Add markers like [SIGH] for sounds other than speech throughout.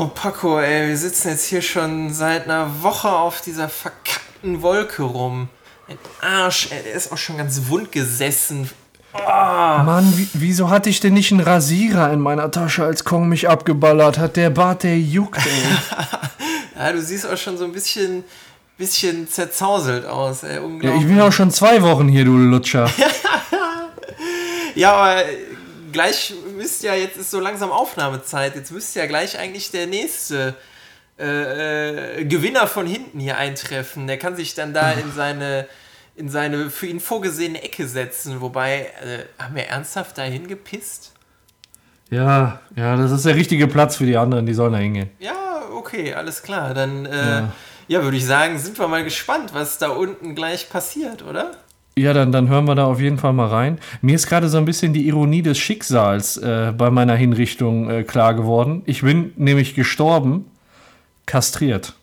Oh, Paco, ey, wir sitzen jetzt hier schon seit einer Woche auf dieser verkackten Wolke rum. Ein Arsch, ey, der ist auch schon ganz wund gesessen. Oh. Mann, wieso hatte ich denn nicht einen Rasierer in meiner Tasche, als Kong mich abgeballert hat? Der Bart, der juckt, ey. [LAUGHS] ja, du siehst auch schon so ein bisschen, bisschen zerzauselt aus, ey. Ja, ich bin auch schon zwei Wochen hier, du Lutscher. [LAUGHS] ja, aber gleich müsste ja, jetzt ist so langsam Aufnahmezeit, jetzt müsste ja gleich eigentlich der nächste äh, äh, Gewinner von hinten hier eintreffen. Der kann sich dann da in seine, in seine für ihn vorgesehene Ecke setzen. Wobei, äh, haben wir ernsthaft dahin gepisst? Ja, ja, das ist der richtige Platz für die anderen, die sollen da hingehen. Ja, okay, alles klar. Dann, äh, ja. ja, würde ich sagen, sind wir mal gespannt, was da unten gleich passiert, oder? Ja, dann, dann hören wir da auf jeden Fall mal rein. Mir ist gerade so ein bisschen die Ironie des Schicksals äh, bei meiner Hinrichtung äh, klar geworden. Ich bin nämlich gestorben, kastriert.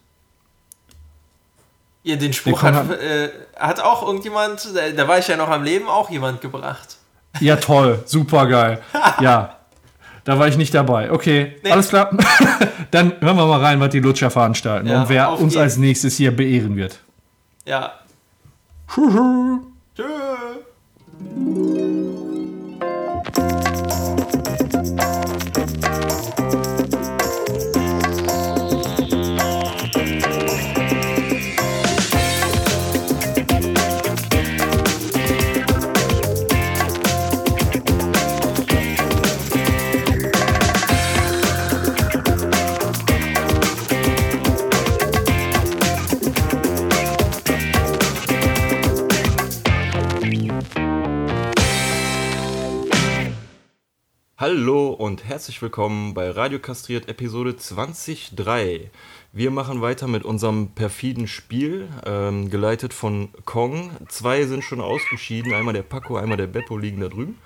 Ja, den Spruch hat, äh, hat auch irgendjemand, da, da, war ich ja noch am Leben, auch jemand gebracht. Ja, toll, super geil. [LAUGHS] ja, da war ich nicht dabei. Okay, nee. alles klar. [LAUGHS] dann hören wir mal rein, was die Lutscher veranstalten ja, und wer uns jeden. als nächstes hier beehren wird. Ja. Tschüss. Hallo und herzlich willkommen bei Radio Kastriert Episode 20.3. Wir machen weiter mit unserem perfiden Spiel, ähm, geleitet von Kong. Zwei sind schon ausgeschieden, einmal der Paco, einmal der Beppo liegen da drüben.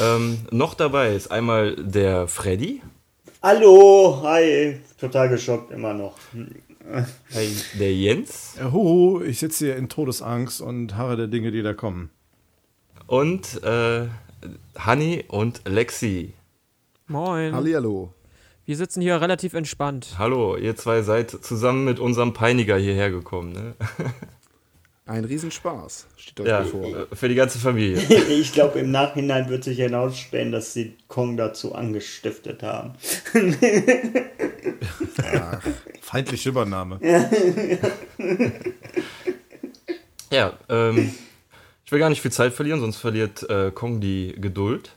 Ähm, noch dabei ist einmal der Freddy. Hallo, hi, total geschockt immer noch. Hi, der Jens. Hoho, ich sitze hier in Todesangst und harre der Dinge, die da kommen. Und äh, Hanni und Lexi. Moin. Hallihallo. Wir sitzen hier relativ entspannt. Hallo, ihr zwei seid zusammen mit unserem Peiniger hierher gekommen, ne? [LAUGHS] Ein Riesenspaß, steht euch ja, bevor. Äh, für die ganze Familie. [LAUGHS] ich glaube, im Nachhinein wird sich herausstellen, dass sie Kong dazu angestiftet haben. [LAUGHS] ja, feindliche Übernahme. ja, ähm, will gar nicht viel Zeit verlieren, sonst verliert äh, Kong die Geduld.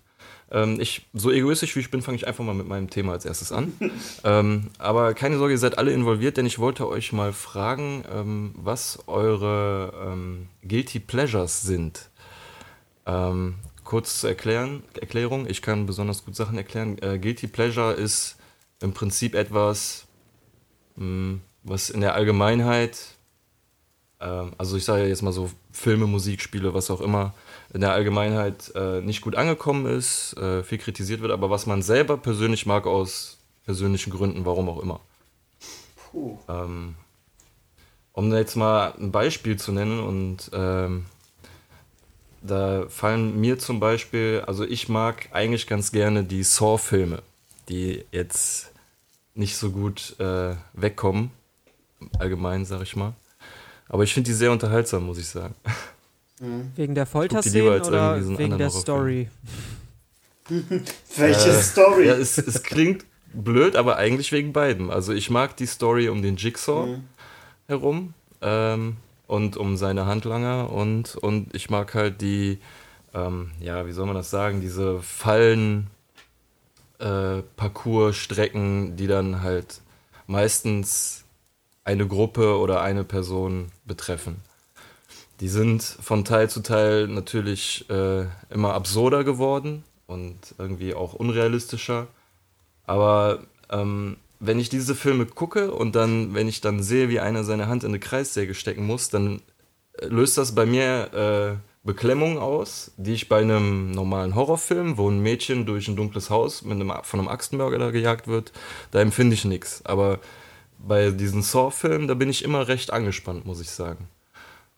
Ähm, ich, so egoistisch wie ich bin, fange ich einfach mal mit meinem Thema als erstes an. [LAUGHS] ähm, aber keine Sorge, ihr seid alle involviert, denn ich wollte euch mal fragen, ähm, was eure ähm, Guilty Pleasures sind. Ähm, kurz zur Erklären, Erklärung, ich kann besonders gut Sachen erklären. Äh, Guilty Pleasure ist im Prinzip etwas, mh, hm, was in der Allgemeinheit also ich sage jetzt mal so Filme, Musik, Spiele, was auch immer, in der Allgemeinheit äh, nicht gut angekommen ist, äh, viel kritisiert wird, aber was man selber persönlich mag aus persönlichen Gründen, warum auch immer. Puh. Ähm, um jetzt mal ein Beispiel zu nennen und ähm, da fallen mir zum Beispiel, also ich mag eigentlich ganz gerne die Saw-Filme, die jetzt nicht so gut äh, wegkommen, allgemein sag ich mal. Aber ich finde die sehr unterhaltsam, muss ich sagen. Mhm. Wegen der Folterszenen oder wegen der Story? [LAUGHS] Welche äh, Story? Ja, es, es, klingt blöd, aber eigentlich wegen beiden. Also ich mag die Story um den Jigsaw mhm. herum ähm, und um seine Handlanger und, und ich mag halt die, ähm, ja, wie soll man das sagen, diese Fallen, äh, Parcours-Strecken, die dann halt meistens eine Gruppe oder eine Person betreffen. Die sind von Teil zu Teil natürlich äh, immer absurder geworden und irgendwie auch unrealistischer. Aber ähm, wenn ich diese Filme gucke und dann, wenn ich dann sehe, wie einer seine Hand in eine Kreissäge stecken muss, dann äh, löst das bei mir äh, Beklemmung aus, die ich bei einem normalen Horrorfilm, wo ein Mädchen durch ein dunkles Haus mit einem, von einem Axtenmörder da gejagt wird, da empfinde ich nichts. Aber bei diesen Saw-Filmen, da bin ich immer recht angespannt, muss ich sagen.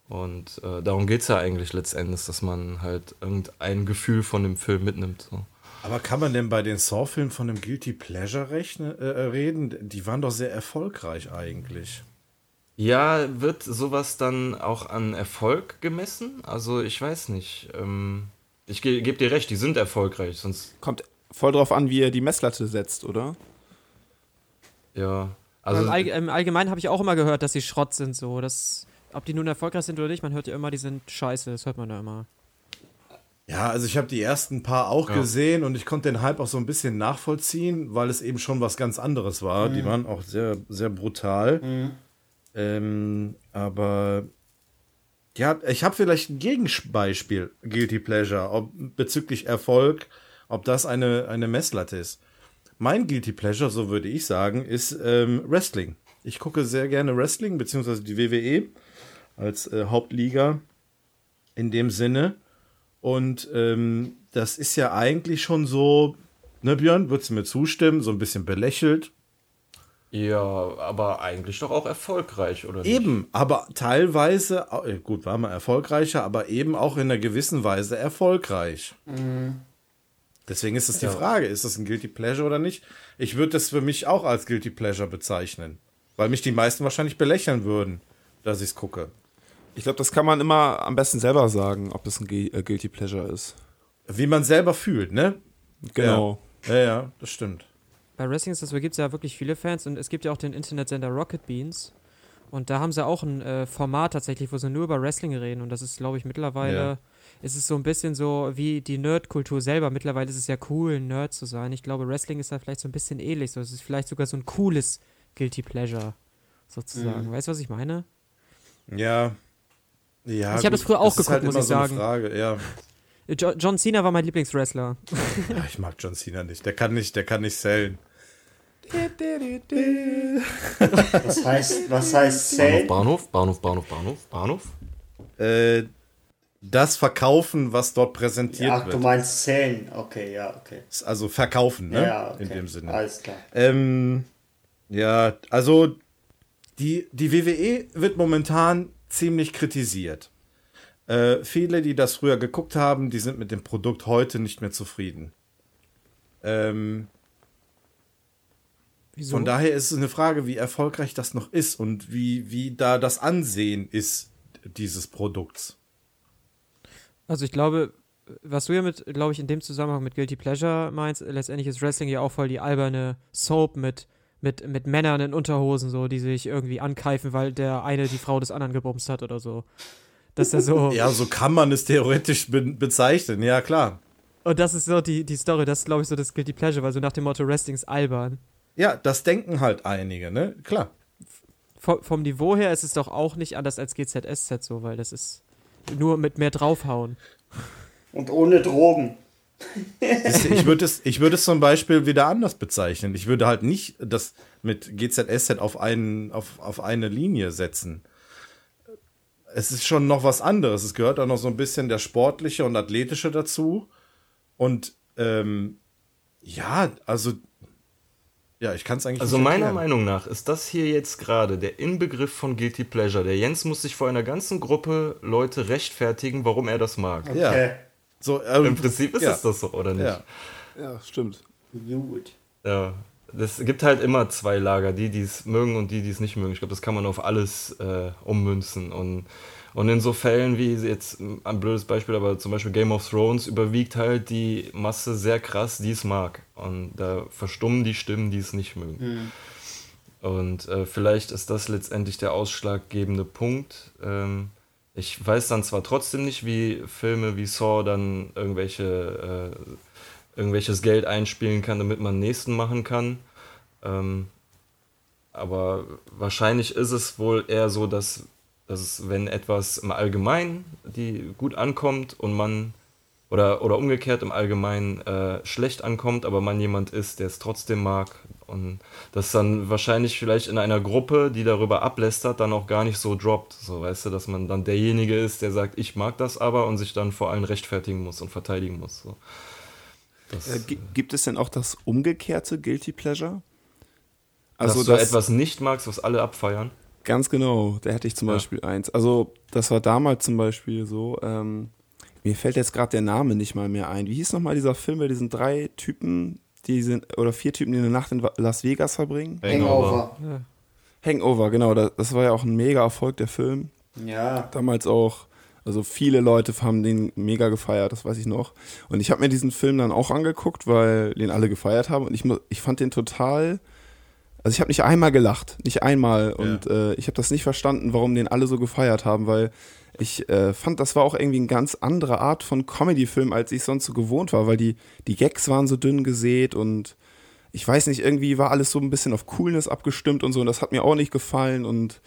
Und äh, darum geht es ja eigentlich letztendlich, dass man halt irgendein Gefühl von dem Film mitnimmt. So. Aber kann man denn bei den Saw-Filmen von einem Guilty Pleasure rechne, äh, reden? Die waren doch sehr erfolgreich eigentlich. Ja, wird sowas dann auch an Erfolg gemessen? Also ich weiß nicht. Ähm, ich ge gebe dir recht, die sind erfolgreich, sonst. Kommt voll drauf an, wie er die Messlatte setzt, oder? Ja. Also Im, Allg im Allgemeinen habe ich auch immer gehört, dass sie Schrott sind, so. Das, ob die nun erfolgreich sind oder nicht, man hört ja immer, die sind scheiße, das hört man ja immer. Ja, also ich habe die ersten paar auch ja. gesehen und ich konnte den Hype auch so ein bisschen nachvollziehen, weil es eben schon was ganz anderes war. Mhm. Die waren auch sehr, sehr brutal. Mhm. Ähm, aber ja, ich habe vielleicht ein Gegenbeispiel, Guilty Pleasure, ob, bezüglich Erfolg, ob das eine, eine Messlatte ist. Mein Guilty Pleasure, so würde ich sagen, ist ähm, Wrestling. Ich gucke sehr gerne Wrestling, beziehungsweise die WWE als äh, Hauptliga in dem Sinne. Und ähm, das ist ja eigentlich schon so, ne Björn, würdest du mir zustimmen, so ein bisschen belächelt. Ja, aber eigentlich doch auch erfolgreich, oder nicht? Eben, aber teilweise, äh, gut, war mal erfolgreicher, aber eben auch in einer gewissen Weise erfolgreich. Mhm. Deswegen ist es die ja. Frage, ist das ein Guilty Pleasure oder nicht? Ich würde das für mich auch als Guilty Pleasure bezeichnen. Weil mich die meisten wahrscheinlich belächeln würden, dass ich es gucke. Ich glaube, das kann man immer am besten selber sagen, ob das ein äh, Guilty Pleasure ist. Wie man selber fühlt, ne? Genau. Ja, ja, ja das stimmt. Bei Wrestling ist das, gibt es ja wirklich viele Fans und es gibt ja auch den Internetsender Rocket Beans. Und da haben sie auch ein äh, Format tatsächlich, wo sie nur über Wrestling reden. Und das ist, glaube ich, mittlerweile ja ist es so ein bisschen so wie die Nerdkultur selber. Mittlerweile ist es ja cool, ein Nerd zu sein. Ich glaube, Wrestling ist da vielleicht so ein bisschen ähnlich. So, es ist vielleicht sogar so ein cooles Guilty Pleasure, sozusagen. Mhm. Weißt du, was ich meine? Ja. Ja, ich habe das früher auch das geguckt, halt muss ich so sagen. Frage, ja. John Cena war mein Lieblingswrestler. Ja, ich mag John Cena nicht. Der kann nicht, der kann nicht sellen. Was heißt, was heißt? Bahnhof, Bahnhof, Bahnhof, Bahnhof, Bahnhof. Äh, das verkaufen, was dort präsentiert Ach, wird. Ach, du meinst zählen. Okay, ja, okay. Also verkaufen, ne? Ja, okay. In dem Sinne. Alles klar. Ähm, ja, also die, die WWE wird momentan ziemlich kritisiert. Äh, viele, die das früher geguckt haben, die sind mit dem Produkt heute nicht mehr zufrieden. Ähm, Wieso? Von daher ist es eine Frage, wie erfolgreich das noch ist und wie, wie da das Ansehen ist dieses Produkts. Also ich glaube, was du ja mit, glaube ich, in dem Zusammenhang mit Guilty Pleasure meinst, letztendlich ist Wrestling ja auch voll die alberne Soap mit, mit, mit Männern in Unterhosen, so, die sich irgendwie ankeifen, weil der eine die Frau des anderen gebumst hat oder so. Das ist ja so. [LAUGHS] ja, so kann man es theoretisch be bezeichnen, ja klar. Und das ist so die, die Story, das ist, glaube ich, so das Guilty Pleasure, weil so nach dem Motto Wrestling ist albern. Ja, das denken halt einige, ne? Klar. V vom Niveau her ist es doch auch nicht anders als GZSZ so, weil das ist nur mit mehr draufhauen. Und ohne Drogen. ich würde es, ich es zum Beispiel wieder anders bezeichnen. Ich würde halt nicht das mit GZSZ auf, einen, auf, auf eine Linie setzen. Es ist schon noch was anderes. Es gehört auch noch so ein bisschen der sportliche und athletische dazu. Und ähm, ja, also ja, ich kann es eigentlich Also meiner erklären. Meinung nach ist das hier jetzt gerade der Inbegriff von Guilty Pleasure. Der Jens muss sich vor einer ganzen Gruppe Leute rechtfertigen, warum er das mag. Okay. Ja. So, ähm, Im Prinzip ist ja. es das so, oder nicht? Ja, ja stimmt. Gut. Ja. Es gibt halt immer zwei Lager, die, die es mögen und die, die es nicht mögen. Ich glaube, das kann man auf alles äh, ummünzen. Und und in so Fällen wie jetzt ein blödes Beispiel, aber zum Beispiel Game of Thrones überwiegt halt die Masse sehr krass, die es mag. Und da verstummen die Stimmen, die es nicht mögen. Mhm. Und äh, vielleicht ist das letztendlich der ausschlaggebende Punkt. Ähm, ich weiß dann zwar trotzdem nicht, wie Filme wie Saw dann irgendwelche, äh, irgendwelches Geld einspielen kann, damit man nächsten machen kann. Ähm, aber wahrscheinlich ist es wohl eher so, dass dass es, wenn etwas im Allgemeinen die gut ankommt und man oder, oder umgekehrt im Allgemeinen äh, schlecht ankommt, aber man jemand ist, der es trotzdem mag und das dann wahrscheinlich vielleicht in einer Gruppe, die darüber ablästert, dann auch gar nicht so droppt, so weißt du, dass man dann derjenige ist, der sagt, ich mag das aber und sich dann vor allem rechtfertigen muss und verteidigen muss. So. Äh, gibt es denn auch das umgekehrte Guilty Pleasure? Also, dass du etwas nicht magst, was alle abfeiern? Ganz genau, da hätte ich zum ja. Beispiel eins. Also, das war damals zum Beispiel so, ähm, Mir fällt jetzt gerade der Name nicht mal mehr ein. Wie hieß nochmal dieser Film bei diesen drei Typen, die sind, oder vier Typen, die eine Nacht in Las Vegas verbringen? Hangover. Hangover, genau. Das, das war ja auch ein mega Erfolg, der Film. Ja. Damals auch, also viele Leute haben den mega gefeiert, das weiß ich noch. Und ich habe mir diesen Film dann auch angeguckt, weil den alle gefeiert haben. Und ich, ich fand den total. Also ich habe nicht einmal gelacht, nicht einmal. Und äh, ich habe das nicht verstanden, warum den alle so gefeiert haben, weil ich äh, fand, das war auch irgendwie eine ganz andere Art von Comedy-Film, als ich sonst so gewohnt war, weil die, die Gags waren so dünn gesät und ich weiß nicht, irgendwie war alles so ein bisschen auf Coolness abgestimmt und so und das hat mir auch nicht gefallen und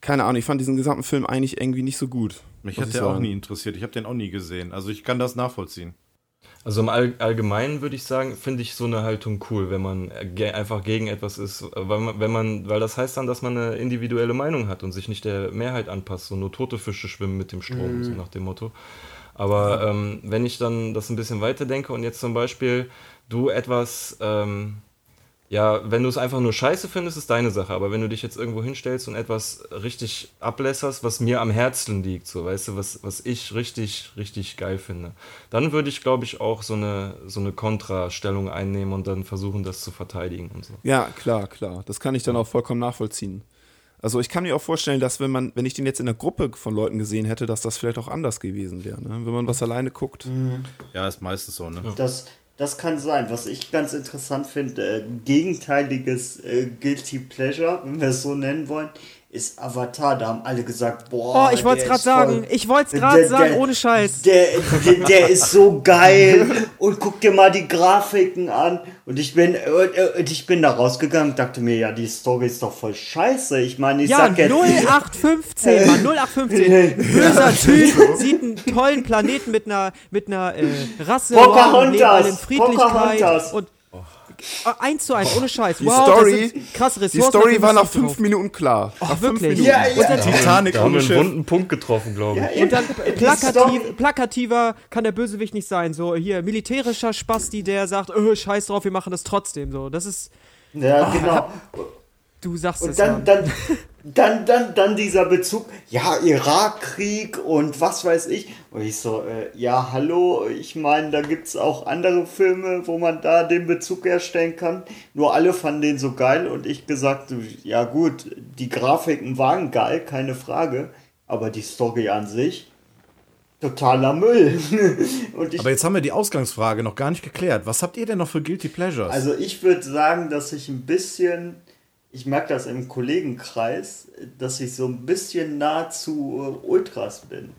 keine Ahnung, ich fand diesen gesamten Film eigentlich irgendwie nicht so gut. Mich hat der auch sagen. nie interessiert. Ich habe den auch nie gesehen. Also ich kann das nachvollziehen. Also im All Allgemeinen würde ich sagen, finde ich so eine Haltung cool, wenn man ge einfach gegen etwas ist, weil man, wenn man, weil das heißt dann, dass man eine individuelle Meinung hat und sich nicht der Mehrheit anpasst. So nur tote Fische schwimmen mit dem Strom, so nach dem Motto. Aber ähm, wenn ich dann das ein bisschen weiter denke und jetzt zum Beispiel du etwas, ähm, ja, wenn du es einfach nur scheiße findest, ist deine Sache. Aber wenn du dich jetzt irgendwo hinstellst und etwas richtig ablässerst, was mir am Herzen liegt, so, weißt du, was, was ich richtig, richtig geil finde, dann würde ich, glaube ich, auch so eine, so eine Kontrastellung einnehmen und dann versuchen, das zu verteidigen und so. Ja, klar, klar. Das kann ich dann auch vollkommen nachvollziehen. Also ich kann mir auch vorstellen, dass wenn man, wenn ich den jetzt in einer Gruppe von Leuten gesehen hätte, dass das vielleicht auch anders gewesen wäre. Ne? Wenn man was alleine guckt. Ja, ist meistens so, ne? Das, das kann sein. Was ich ganz interessant finde, äh, gegenteiliges äh, Guilty Pleasure, wenn wir es so nennen wollen, ist Avatar. Da haben alle gesagt, boah. Oh, ich wollte es gerade sagen. Ich wollte es gerade sagen, der- ohne Scheiß. Der, der, der [LAUGHS] ist so geil und guck dir mal die Grafiken an und ich bin und ich bin da rausgegangen und dachte mir, ja, die Story ist doch voll scheiße. Ich meine, ich Ja, sag jetzt 0815, Mann, 0815. Ein [LAUGHS] böser Typ sieht einen tollen Planeten mit einer, mit einer äh, Rasse, Pocahontas, in Friedlichkeit Pocahontas. und eins zu eins, ohne Scheiß. Die wow, Story- das sind krasse Die Ressourcen. Story war nach fünf drauf. Minuten klar. nach fünf wirklich? Minuten. Ja, ja. Titanic Da haben ohne wir einen wunden Punkt getroffen, glaube ich. Und dann Die plakativ, plakativer kann der Bösewicht nicht sein. So hier militärischer Spasti, der sagt, oh, scheiß drauf, wir machen das trotzdem. So, das ist, Ja, genau. du sagst Und es dann, ja. dann, dann, dann, dann dieser Bezug, ja, Irakkrieg und was weiß ich. Und ich so, äh, ja, hallo, ich meine, da gibt es auch andere Filme, wo man da den Bezug herstellen kann. Nur alle fanden den so geil und ich gesagt, ja gut, die Grafiken waren geil, keine Frage, aber die Story an sich, totaler Müll. [LAUGHS] Aber jetzt haben wir die Ausgangsfrage noch gar nicht geklärt. Was habt ihr denn noch für Guilty Pleasures? Also ich würde sagen, dass ich ein bisschen, ich merke das im Kollegenkreis, dass ich so ein bisschen nah zu äh, Ultras bin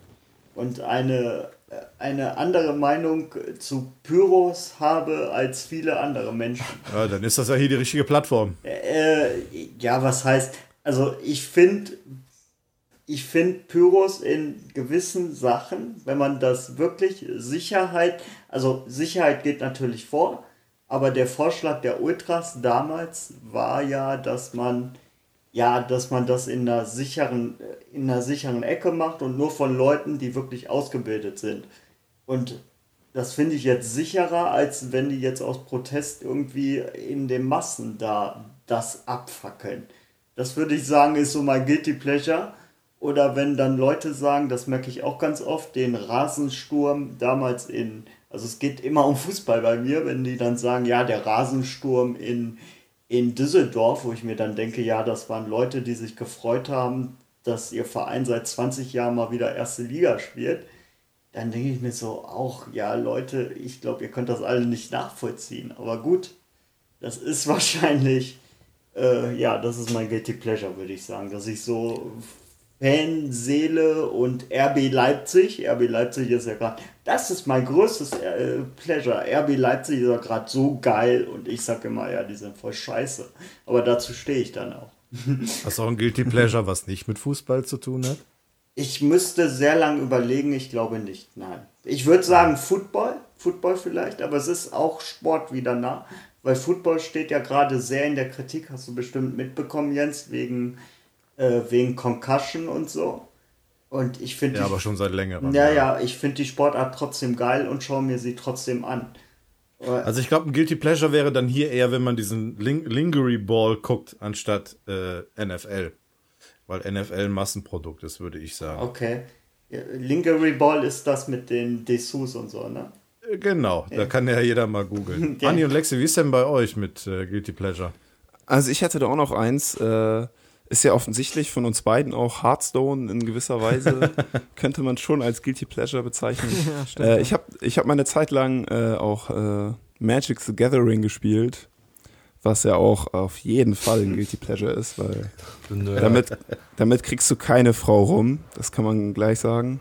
und eine, äh, eine andere Meinung zu Pyros habe als viele andere Menschen. [LAUGHS] ja, dann ist das ja hier die richtige Plattform. Äh, ja, was heißt, also ich finde, ich finde Pyros in gewissen Sachen, wenn man das wirklich Sicherheit, also Sicherheit geht natürlich vor, aber der Vorschlag der Ultras damals war ja, dass man ja, dass man das in einer sicheren in einer sicheren Ecke macht und nur von Leuten, die wirklich ausgebildet sind. Und das finde ich jetzt sicherer, als wenn die jetzt aus Protest irgendwie in den Massen da das abfackeln. Das würde ich sagen, ist so mein Guilty Pleasure. Oder wenn dann Leute sagen, das merke ich auch ganz oft, den Rasensturm damals in, also es geht immer um Fußball bei mir, wenn die dann sagen, ja, der Rasensturm in, in Düsseldorf, wo ich mir dann denke, ja, das waren Leute, die sich gefreut haben, dass ihr Verein seit 20 Jahren mal wieder erste Liga spielt dann denke ich mir so auch, ja Leute, ich glaube, ihr könnt das alle nicht nachvollziehen. Aber gut, das ist [LAUGHS] wahrscheinlich, äh, ja, das ist mein Guilty Pleasure, würde ich sagen, dass ich so Fanseele und RB Leipzig, RB Leipzig ist ja gerade, das ist mein größtes äh, Pleasure. RB Leipzig ist ja gerade so geil und ich sage immer, ja, die sind voll scheiße. Aber dazu stehe ich dann auch. [LAUGHS] Hast du auch ein Guilty Pleasure, was nicht mit Fußball zu tun hat? Ich müsste sehr lange überlegen, ich glaube nicht, nein. Ich würde sagen Football, Football vielleicht, aber es ist auch Sport wieder nah, weil Football steht ja gerade sehr in der Kritik, hast du bestimmt mitbekommen, Jens, wegen, äh, wegen Concussion und so. Und ich finde Ja, die- aber schon seit längerem. ja, ja, ich finde die Sportart trotzdem geil und schaue mir sie trotzdem an. Also ich glaube, ein Guilty Pleasure wäre dann hier eher, wenn man diesen Ling Lingery Ball guckt, anstatt äh, NFL. Weil NFL ein Massenprodukt ist, würde ich sagen. Okay. Ja, Lingerie Ball ist das mit den Dessous und so, ne? Äh, Genau, da kann ja jeder mal googeln. Ja. [LAUGHS] Anni und Lexi, wie ist denn bei euch mit äh, Guilty Pleasure? Also ich hätte da auch noch eins. Äh, ist ja offensichtlich von uns beiden auch Hearthstone in gewisser Weise [LAUGHS] könnte man schon als Guilty Pleasure bezeichnen. Ja, stimmt. Äh, ich habe ich hab meine Zeit lang äh, auch äh, Magic the Gathering gespielt, was ja auch auf jeden Fall ein Guilty Pleasure ist, weil damit, damit kriegst du keine Frau rum, das kann man gleich sagen.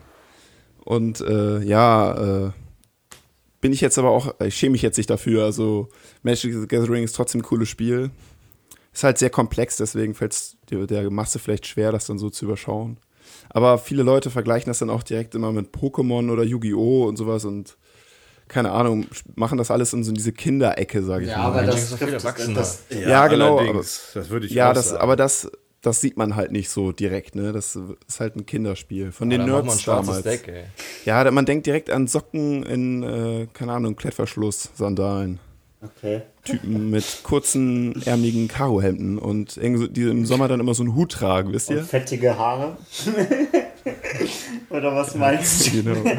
Und äh, ja, äh, bin ich jetzt aber auch, ich schäme mich jetzt nicht dafür, also Magic the Gathering ist trotzdem ein cooles Spiel. Ist halt sehr komplex, deswegen fällt es der Masse vielleicht schwer, das dann so zu überschauen. Aber viele Leute vergleichen das dann auch direkt immer mit Pokémon oder Yu-Gi-Oh! und sowas und keine Ahnung, machen das alles in so diese Kinderecke, sage ich Ja, mal. aber das ist doch viel trifft erwachsener. das, Ja, genau, allerdings. das würde ich Ja, das, sagen. aber das, das sieht man halt nicht so direkt, ne? Das ist halt ein Kinderspiel. Von den mal ein Nerds damals. Deck, ey. Ja, man denkt direkt an Socken in, äh, keine Ahnung, Klettverschluss, Sandalen. Okay. Typen mit kurzen, ärmeligen Karohemden und die im Sommer dann immer so einen Hut tragen, wisst Und ihr? fettige Haare. [LAUGHS] Oder was meinst du? Genau. [LAUGHS]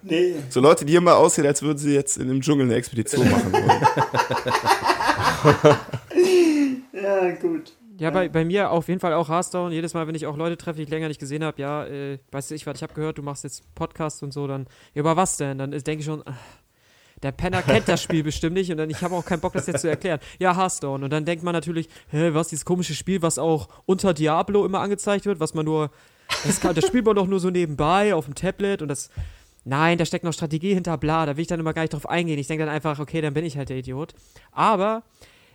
Nee. So Leute, die immer aussehen, als würden sie jetzt in dem Dschungel eine Expedition machen wollen. [LAUGHS] Ja, gut. Ja, bei, bei mir auf jeden Fall auch Hearthstone. Jedes Mal, wenn ich auch Leute treffe, die ich länger nicht gesehen habe, ja, äh, weißt du, ich, was, ich habe gehört, du machst jetzt Podcast und so, dann, ja, über was denn? Dann denke ich schon, ach, der Penner kennt das Spiel bestimmt nicht und dann, ich habe auch keinen Bock, das jetzt zu erklären. Ja, Hearthstone. Und dann denkt man natürlich, hä, was, dieses komische Spiel, was auch unter Diablo immer angezeigt wird, was man nur, das, kann, das spielt man doch nur so nebenbei auf dem Tablet und das, nein, da steckt noch Strategie hinter, bla, da will ich dann immer gar nicht drauf eingehen. Ich denke dann einfach, okay, dann bin ich halt der Idiot. Aber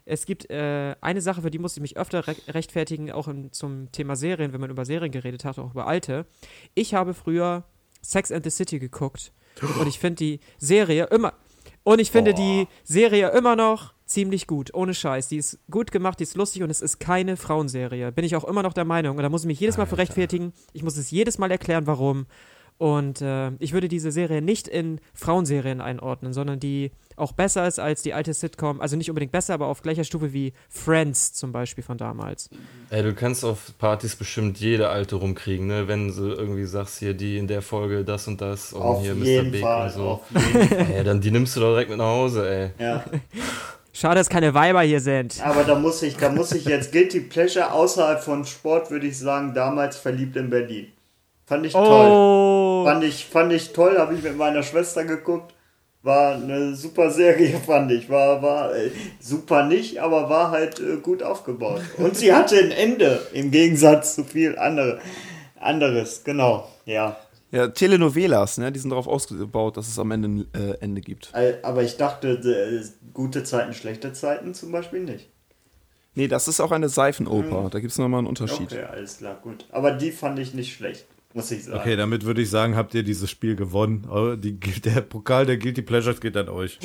es gibt äh, eine Sache, für die musste ich mich öfter re rechtfertigen, auch im, zum Thema Serien, wenn man über Serien geredet hat, auch über alte. Ich habe früher Sex and the City geguckt und ich finde die Serie immer und ich finde die Serie immer noch ziemlich gut, ohne Scheiß. Die ist gut gemacht, die ist lustig und es ist keine Frauenserie. Bin ich auch immer noch der Meinung. Und da muss ich mich jedes Mal für rechtfertigen. Ich muss es jedes Mal erklären, warum. Und äh, ich würde diese Serie nicht in Frauenserien einordnen, sondern die auch besser ist als die alte Sitcom. Also nicht unbedingt besser, aber auf gleicher Stufe wie Friends zum Beispiel von damals. Ey, du kannst auf Partys bestimmt jede alte rumkriegen, ne? Wenn du irgendwie sagst, hier die in der Folge das und das und Auf hier Mr. Big Fall. und so. Ey, dann die nimmst du doch direkt mit nach Hause, ey. Ja. [LAUGHS] Schade, dass keine Weiber hier sind. Aber da muss ich, da muss ich jetzt Guilty Pleasure außerhalb von Sport, würde ich sagen, damals verliebt in Berlin. Fand ich toll. Oh! Fand ich, fand ich toll, habe ich mit meiner Schwester geguckt. War eine super Serie, [LAUGHS] fand ich. War, war äh, super nicht, aber war halt äh, gut aufgebaut. Und sie hatte ein Ende, im Gegensatz zu viel andere, anderes. Genau, ja. Ja, Telenovelas, ne? Die sind darauf ausgebaut, dass es am Ende ein äh, Ende gibt. Aber ich dachte, äh, gute Zeiten, schlechte Zeiten zum Beispiel nicht. Nee, das ist auch eine Seifenoper. Da gibt es nochmal einen Unterschied. Okay, alles klar, gut. Aber die fand ich nicht schlecht, muss ich sagen. Okay, damit würde ich sagen, habt ihr dieses Spiel gewonnen. Aber die, der Pokal der Guilty Pleasures geht an euch.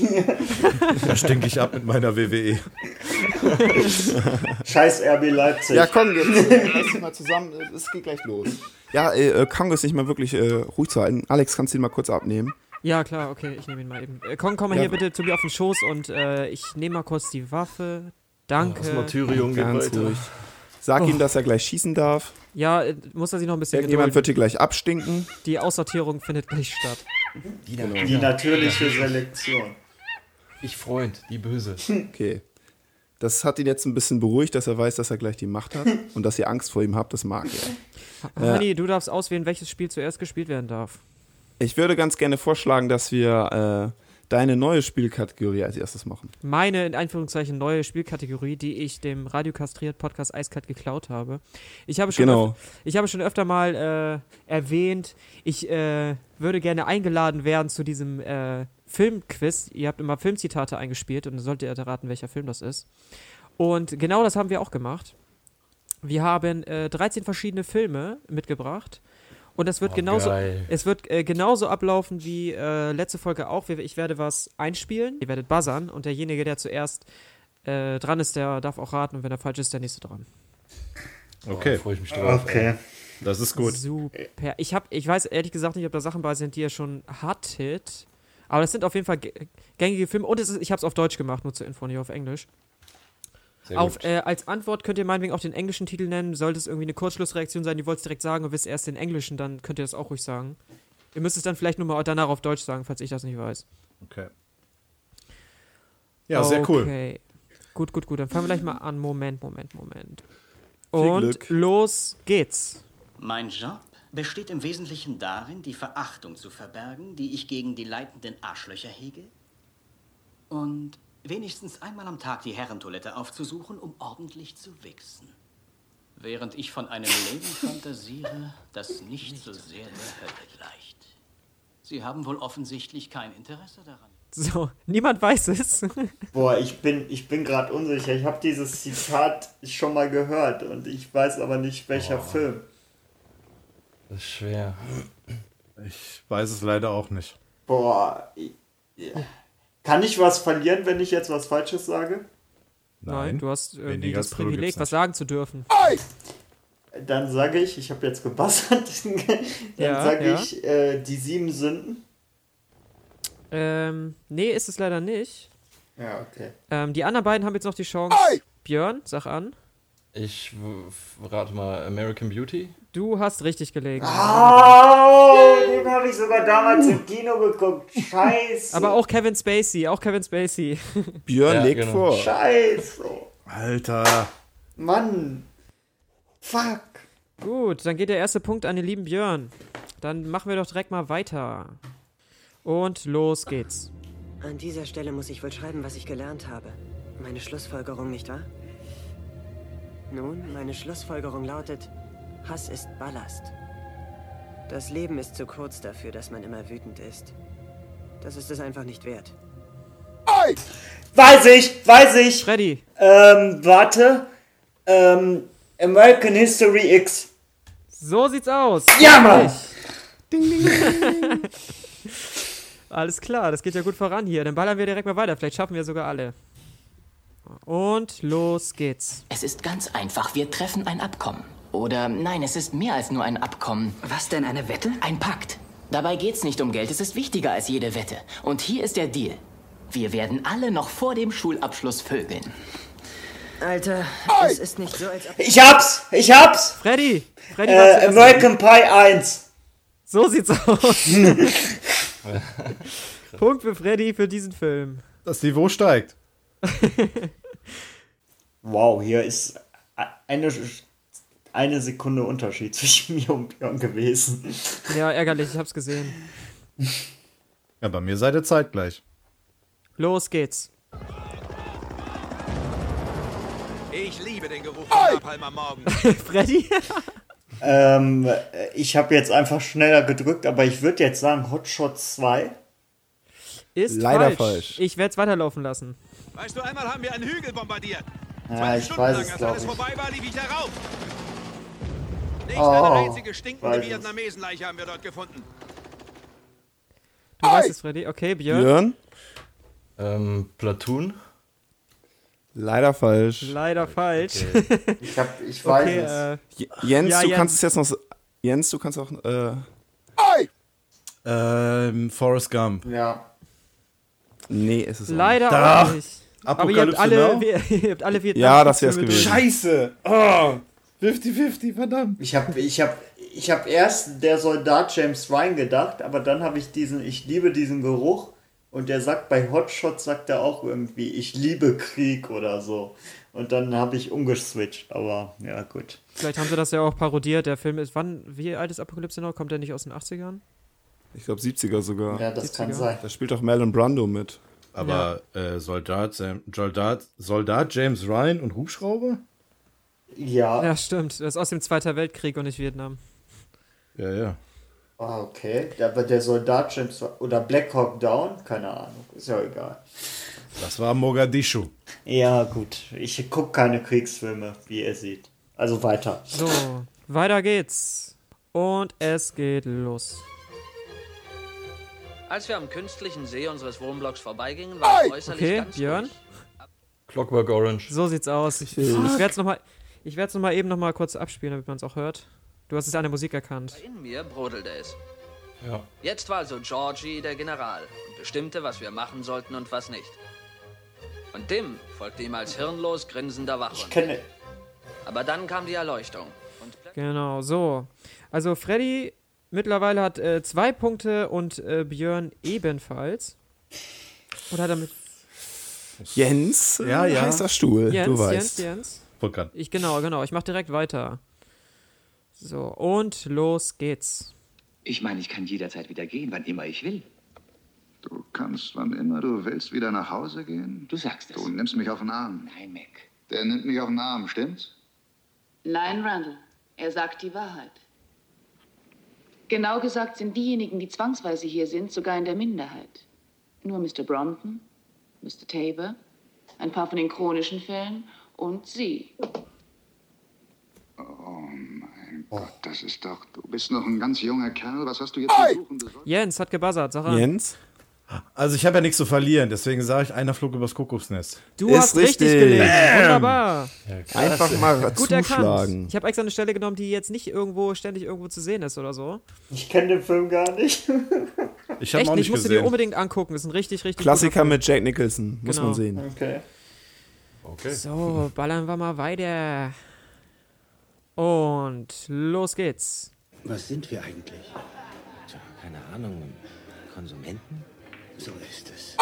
[LAUGHS] da stinke ich ab mit meiner. WWE. Scheiß RB Leipzig. Ja, komm, jetzt äh, reiß dich mal zusammen. äh, Es geht gleich los. Ja, äh, äh, Kongo ist nicht mal wirklich äh, ruhig zu halten. Alex, kannst du ihn mal kurz abnehmen? Ja, klar, okay, ich nehme ihn mal eben. Äh, Kong, komm mal Ja. hier bitte zu mir auf den Schoß und äh, ich nehme mal kurz die Waffe. Danke. Das Martyrium geht Ganz weiter. ruhig. Sag ihm, dass er gleich schießen darf. Ja, äh, muss er sich noch ein bisschen Irgendjemand gedulden. wird hier gleich abstinken. Die Aussortierung findet gleich statt. Die natürliche Selektion. Ich Freund, die Böse. Okay. Das hat ihn jetzt ein bisschen beruhigt, dass er weiß, dass er gleich die Macht hat [LAUGHS] und dass ihr Angst vor ihm habt. Das mag er. Ha- Hani, du darfst auswählen, welches Spiel zuerst gespielt werden darf. Ich würde ganz gerne vorschlagen, dass wir äh, deine neue Spielkategorie als erstes machen. Meine, in Anführungszeichen, neue Spielkategorie, die ich dem Radio Kastriert Podcast Eiskalt geklaut habe. Ich habe schon, Genau. öf ich habe schon öfter mal äh, erwähnt, ich äh, würde gerne eingeladen werden zu diesem äh, Filmquiz. Ihr habt immer Filmzitate eingespielt und dann sollt ihr erraten, welcher Film das ist. Und genau das haben wir auch gemacht. Wir haben äh, 13 verschiedene Filme mitgebracht. Und das wird Oh, genauso, geil. es wird äh, genauso ablaufen wie äh, letzte Folge auch. Ich werde was einspielen, ihr werdet buzzern und derjenige, der zuerst äh, dran ist, der darf auch raten und wenn er falsch ist, der nächste dran. Okay, Da freue ich mich drauf. ey. das ist gut. Super. Ich, hab, ich weiß ehrlich gesagt nicht, ob da Sachen bei sind, die ihr schon hattet. Aber das sind auf jeden Fall gä- gängige Filme. Und es ist, ich habe es auf Deutsch gemacht, nur zur Info, nicht auf Englisch. Sehr Auf, gut. äh, als Antwort könnt ihr meinetwegen auch den englischen Titel nennen. Sollte es irgendwie eine Kurzschlussreaktion sein, ihr wollt es direkt sagen und wisst erst den englischen, dann könnt ihr das auch ruhig sagen. Ihr müsst es dann vielleicht nur mal danach auf Deutsch sagen, falls ich das nicht weiß. Okay. Ja, sehr cool. Okay. Gut, gut, gut. Dann fangen wir gleich mal an. Moment, Moment, Moment. Und los geht's. Mein Job besteht im Wesentlichen darin, die Verachtung zu verbergen, die ich gegen die leitenden Arschlöcher hege. Und wenigstens einmal am Tag die Herrentoilette aufzusuchen, um ordentlich zu wichsen. Während ich von einem [LAUGHS] Leben fantasiere, das nicht so sehr der Hölle gleicht. Sie haben wohl offensichtlich kein Interesse daran. So, niemand weiß es. [LAUGHS] Boah, ich bin, ich bin gerade unsicher. Ich habe dieses Zitat schon mal gehört und ich weiß aber nicht, welcher Film. Das ist schwer. Ich weiß es leider auch nicht. Boah. ich- ja. Kann ich was verlieren, wenn ich jetzt was Falsches sage? Nein, du hast irgendwie Weniger das Privileg, was sagen zu dürfen. Dann sage ich, ich habe jetzt gebassert, [LAUGHS] dann Ja, sage ja. ich äh, die sieben Sünden. Ähm, nee, ist es leider nicht. Ja, okay. Ähm, die anderen beiden haben jetzt noch die Chance. Björn, sag an. Ich rate mal American Beauty. Du hast richtig gelegen. Oh, den habe ich sogar damals im Kino geguckt. Scheiße. Aber auch Kevin Spacey, auch Kevin Spacey. [LAUGHS] Björn Ja, legt genau. vor. Scheiße. Alter. Mann. Fuck. Gut, dann geht der erste Punkt an den lieben Björn. Dann machen wir doch direkt mal weiter. Und los geht's. An dieser Stelle muss ich wohl schreiben, was ich gelernt habe. Meine Schlussfolgerung, nicht wahr? Nun, meine Schlussfolgerung lautet, Hass ist Ballast. Das Leben ist zu kurz dafür, dass man immer wütend ist. Das ist es einfach nicht wert. Weiß ich, weiß ich. Freddy, Ähm, warte. Ähm, American History X. so sieht's aus. Ja, Mann. [LAUGHS] Alles klar, das geht ja gut voran hier. Dann ballern wir direkt mal weiter. Vielleicht schaffen wir sogar alle. Und los geht's. Es ist ganz einfach. Wir treffen ein Abkommen. Oder nein, es ist mehr als nur ein Abkommen. Was denn, eine Wette? Ein Pakt. Dabei geht's nicht um Geld, es ist wichtiger als jede Wette. Und hier ist der Deal. Wir werden alle noch vor dem Schulabschluss vögeln. Alter, es ist nicht so, als ob... Ich hab's, ich hab's. Freddy! Freddy Äh. American Pie 1. So sieht's aus. [LAUGHS] Punkt für Freddy für diesen Film. Das Niveau steigt. [LAUGHS] Wow, hier ist eine, eine Sekunde Unterschied zwischen mir und Björn gewesen. Ja, ärgerlich, ich hab's gesehen. Ja, bei mir seid ihr zeitgleich. Los geht's. Ich liebe den Geruch von Napalm am Morgen. [LAUGHS] Freddy? Ähm, äh, ich habe jetzt einfach schneller gedrückt, aber ich würde jetzt sagen Hotshot 2. Ist Leider falsch. falsch. Ich werde es weiterlaufen lassen. Weißt du, einmal haben wir einen Hügel bombardiert. Ja, Zwei ich Stunden weiß lang, es, als glaub alles ich. vorbei war, lief ich da rauf. Nicht Oh, eine einzige stinkende weiß es. Vietnamesenleiche haben wir dort gefunden. Du weißt es, Freddy. Okay, Björn. Björn? Ähm, Platoon. Leider falsch. Leider falsch. [LAUGHS] Ich, hab, ich weiß Okay, es. äh, Jens, Ja, du Jens. kannst es jetzt noch. Jens, du kannst auch. Äh, Ähm, Forrest Gump. Ja. nee, es ist. auch leider auch nicht. Aber ihr habt Apokalypse alle, Now? [LAUGHS] ihr habt alle Vietnam Ja, das wär's Filme gewesen. Scheiße! Oh, 50-50, verdammt. Ich habe ich hab, ich hab erst der Soldat James Ryan gedacht, aber dann habe ich diesen, ich liebe diesen Geruch. Und der sagt, bei Hotshot sagt er auch irgendwie, ich liebe Krieg oder so. Und dann habe ich umgeswitcht, aber ja, gut. Vielleicht haben sie das ja auch parodiert. Der Film ist, wann, wie alt ist Apokalypse noch? Kommt der nicht aus den 80ern? Ich glaube 70er sogar. Ja, das kann 70er. sein. Da spielt auch Marlon Brando mit. Aber äh, Soldat, Sam, Soldat, Soldat James Ryan und Hubschrauber? Ja, Ja, stimmt. Das ist aus dem Zweiten Weltkrieg und nicht Vietnam. Ja, ja. ah, okay. Aber der Soldat James Ryan- oder Black Hawk Down, keine Ahnung, ist ja egal. Das war Mogadischu. Ja, gut. Ich gucke keine Kriegsfilme, wie ihr seht. Also weiter. So, weiter geht's. Und es geht los. Als wir am künstlichen See unseres Wohnblocks vorbeigingen, war es äußerlich Okay, ganz Björn. ruhig. Clockwork Orange. So sieht's aus. Ich werde es nochmal ich werd's noch mal eben nochmal kurz abspielen, damit man es auch hört. Du hast es an der Musik erkannt. In mir brodelte es. Ja. Jetzt war also Georgie der General und bestimmte, was wir machen sollten und was nicht. Und Tim folgte ihm als hirnlos grinsender Wachhund. Ich kenne. Aber dann kam die Erleuchtung. Und Genau, so. Also Freddy mittlerweile hat äh, zwei Punkte und äh, Björn ebenfalls. Und hat damit Jens, Ja, ja. heißer Stuhl, Jens, du Jens, weißt. Jens. Vulkan. Ich genau, genau. Ich mach direkt weiter. So, und los geht's. Ich meine, ich kann jederzeit wieder gehen, wann immer ich will. Du kannst, wann immer du willst, wieder nach Hause gehen. Du sagst es. Du nimmst mich auf den Arm. Nein, Mac. Der nimmt mich auf den Arm, stimmt's? Nein, Randall. Er sagt die Wahrheit. Genau gesagt sind diejenigen, die zwangsweise hier sind, sogar in der Minderheit. Nur Mr. Brompton, Mr. Tabor, ein paar von den chronischen Fällen und Sie. Oh mein Gott, das ist doch. Du bist noch ein ganz junger Kerl. Was hast du jetzt zu suchen? Jens hat gebuzzert, sag an. Jens? Also ich habe ja nichts zu verlieren, deswegen sage ich, einer flog übers Kuckucksnest. Du Ist hast richtig, richtig. gelegen. Bam. Wunderbar. Einfach mal Gut erkannt. zuschlagen. Ich habe extra eine Stelle genommen, die jetzt nicht irgendwo ständig irgendwo zu sehen ist oder so. Ich kenne den Film gar nicht. [LAUGHS] Ich habe auch nicht, nicht musst du dir gesehen. unbedingt angucken. Das ist ein richtig, richtig Klassiker mit Jack Nicholson, muss Genau. man sehen. Okay. Okay. So, ballern wir mal weiter. Und los geht's. Was sind wir eigentlich? Tja, keine Ahnung. Konsumenten? So ist es.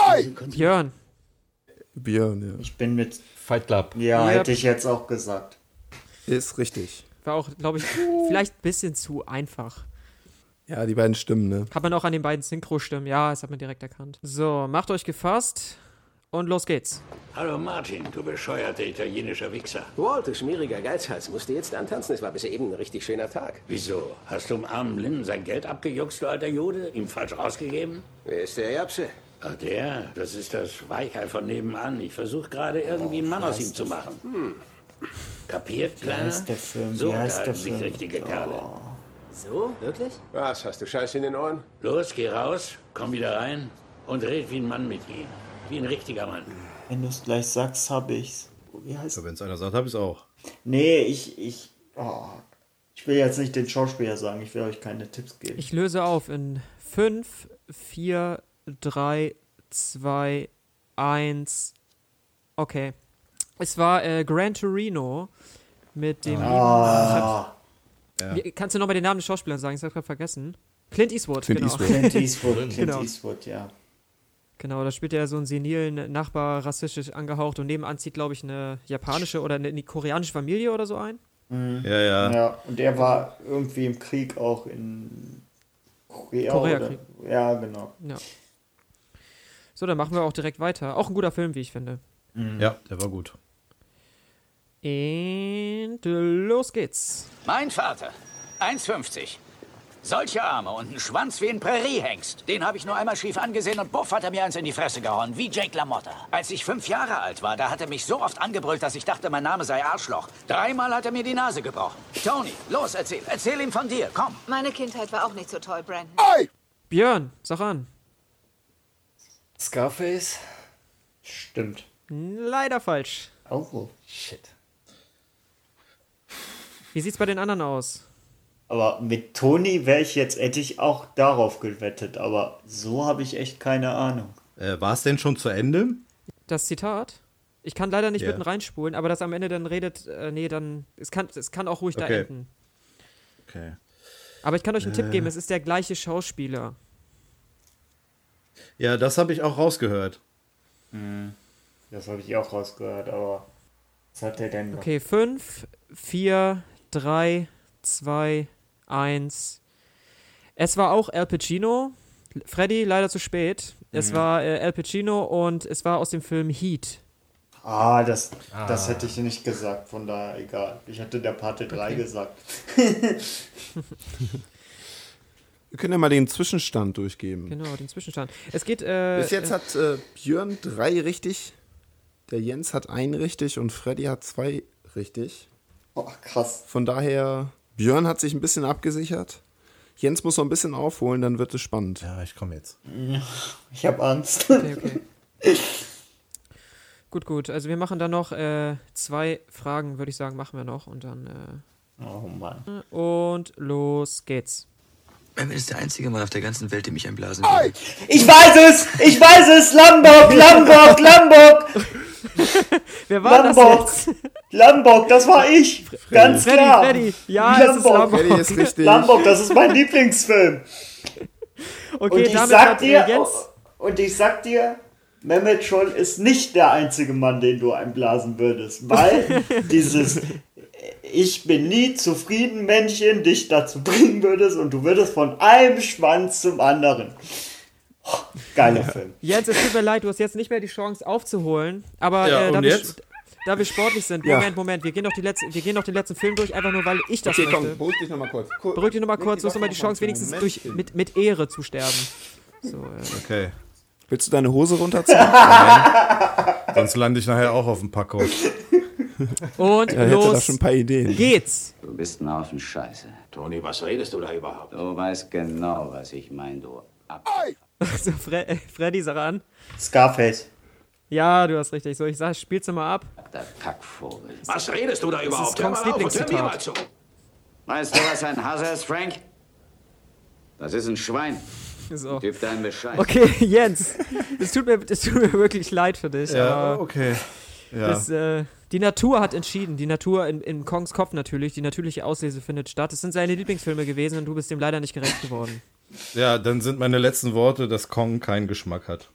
Björn. Björn, ja. Ich bin mit. Fight Club. Ja, Yep. hätte ich jetzt auch gesagt. Ist richtig. War auch, glaube ich, vielleicht ein bisschen zu einfach. Ja, die beiden Stimmen, ne? Hat man auch an den beiden Synchro-Stimmen. Ja, das hat man direkt erkannt. So, macht euch gefasst und los geht's. Hallo Martin, du bescheuerter italienischer Wichser. Walt, du schmieriger Geizhals, musst du jetzt antanzen? Es war bis eben ein richtig schöner Tag. Wieso? Hast du dem armen Linden sein Geld abgejuckst, du alter Jude? Ihm falsch rausgegeben? Wer ist der Erbse? Ach, der? Das ist das Weichei von nebenan. Ich versuche gerade irgendwie einen Mann aus ihm zu machen. Hm. Kapiert, Kleiner? heißt der Film? So Wie heißt der unterhalten sich Film? Oh. richtige Kerle. So, wirklich? Was, hast du Scheiß in den Ohren? Los, geh raus, komm wieder rein und red wie ein Mann mit ihm. Wie ein richtiger Mann. Wenn du es gleich sagst, hab ich's. Wie heißt Wenn es einer sagt, habe ich es auch. Nee, ich. Ich, oh, ich will jetzt nicht den Schauspieler sagen, ich will euch keine Tipps geben. Ich löse auf in 5, 4, 3, 2, 1. Okay. Es war äh, Gran Torino mit dem. Ah. Wie, kannst du noch mal den Namen des Schauspielers sagen? Ich hab's gerade vergessen. Clint Eastwood, Clint genau. Eastwood. Clint Eastwood, [LAUGHS] Clint Genau. Eastwood, ja. Genau, da spielt er so einen senilen Nachbar rassistisch angehaucht und nebenan zieht, glaube ich, eine japanische oder eine, eine koreanische Familie oder so ein. Ja, ja. Ja, und er war irgendwie im Krieg auch in Korea. Koreakrieg. Oder? Ja, genau. Ja. So, dann machen wir auch direkt weiter. Auch ein guter Film, wie ich finde. Ja, der war gut. Und los geht's. Mein Vater, 1,50. Solche Arme und einen Schwanz wie ein Präriehengst. Den habe ich nur einmal schief angesehen und buff hat er mir eins in die Fresse gehauen, wie Jake LaMotta. Als ich fünf Jahre alt war, da hat er mich so oft angebrüllt, dass ich dachte, mein Name sei Arschloch. Dreimal hat er mir die Nase gebrochen. Tony, los, erzähl. Erzähl ihm von dir, komm. Meine Kindheit war auch nicht so toll, Brandon. Björn, sag an. Scarface? Stimmt. Leider falsch. Oh. Shit. Wie sieht's bei den anderen aus? Aber mit Toni wäre ich jetzt, hätte ich auch darauf gewettet, aber so habe ich echt keine Ahnung. Äh, war es denn schon zu Ende? Das Zitat? Ich kann leider nicht Ja. mitten reinspulen, aber das am Ende dann redet, äh, nee, dann, es kann, es kann auch ruhig da Okay. enden. Okay. Aber ich kann euch einen Tipp Äh. geben, es ist der gleiche Schauspieler. Ja, das habe ich auch rausgehört. Das habe ich auch rausgehört, aber was hat er denn noch? Okay, 5, 4, 3, 2, 1. Es war auch Al Pacino. Freddy, leider zu spät. Es Mhm. war äh, Al Pacino und es war aus dem Film Heat. Ah, das, das Ah. hätte ich nicht gesagt, von daher egal. Ich hatte der Parte 3 Okay. gesagt. [LAUGHS] Wir können ja mal den Zwischenstand durchgeben. Genau, den Zwischenstand. Es geht. Äh, Bis jetzt äh, hat äh, Björn drei richtig, der Jens hat einen richtig und Freddy hat zwei richtig. Oh, krass. Von daher, Björn hat sich ein bisschen abgesichert. Jens muss noch ein bisschen aufholen, dann wird es spannend. Ja, ich komme jetzt. Ich habe Angst. Okay, okay. gut, gut. Also wir machen dann noch äh, zwei Fragen, würde ich sagen, machen wir noch und dann. Äh, oh Mann. Und los geht's. Batman ist der einzige Mann auf der ganzen Welt, der mich einblasen will. Ich weiß es! Ich weiß es! Lamborg, Lamborg, Lamborg! [LAUGHS] Wer war Lambok. das jetzt? Lambok, das war ich. Ganz Freddy, klar. Freddy. Ja, es ist Lambok. Freddy ist richtig. Lambok, das ist mein Lieblingsfilm. [LAUGHS] Okay, und ich damit sag dir, Jens. und ich sag dir, Mehmet Scholl ist nicht der einzige Mann, den du einblasen würdest, weil [LAUGHS] dieses ich bin nie zufrieden Männchen dich dazu bringen würdest und du würdest von einem Schwanz zum anderen. Oh, geiler Film. Jens, es tut mir leid, du hast jetzt nicht mehr die Chance aufzuholen. Aber Ja, äh, da, und wir, jetzt? Da wir sportlich sind, Ja. Moment, Moment, wir gehen, noch die letzte, wir gehen noch den letzten Film durch, einfach nur weil ich das Okay, möchte. komm, beruhig dich nochmal kurz. Kur- Beruhig dich nochmal kurz, du hast nochmal die Chance, wenigstens durch, mit, mit Ehre zu sterben. So, äh. Okay. Willst du deine Hose runterziehen? [LAUGHS] Sonst lande ich nachher auch auf dem Packo. Und Er hätte da los schon ein paar Ideen. geht's. Du bist ein Haufen Scheiße. Toni, was redest du da überhaupt? Du weißt genau, was ich meine, du Ab. So, Fre äh, Freddy, sag an. Scarface. Ja, du hast richtig. So, ich sag, spiel's mal ab. Der Kackvogel. Was redest du da Das überhaupt? ist Kongs Hör mal auf und hör mir mal zu. Weißt du, was ein Hasser ist, Frank? Das ist ein Schwein. So. Gib deinen Bescheid. Okay, [LAUGHS] Jens, es tut, mir, es tut mir wirklich leid für dich. Ja, aber okay. Ja. Das, äh, die Natur hat entschieden. Die Natur in, in Kongs Kopf natürlich. Die natürliche Auslese findet statt. Es sind seine Lieblingsfilme gewesen und du bist dem leider nicht gerecht geworden. Ja, dann sind meine letzten Worte, dass Kong keinen Geschmack hat.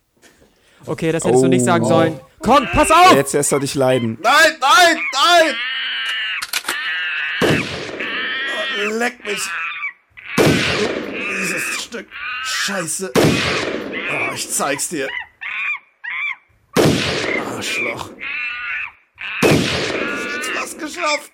Okay, das hättest du nicht sagen Oh. sollen. Kong, pass auf! Jetzt lässt er dich leiden. Nein, nein, nein! Oh, leck mich! Dieses Stück Scheiße. Oh, ich zeig's dir. Arschloch. Jetzt was geschafft.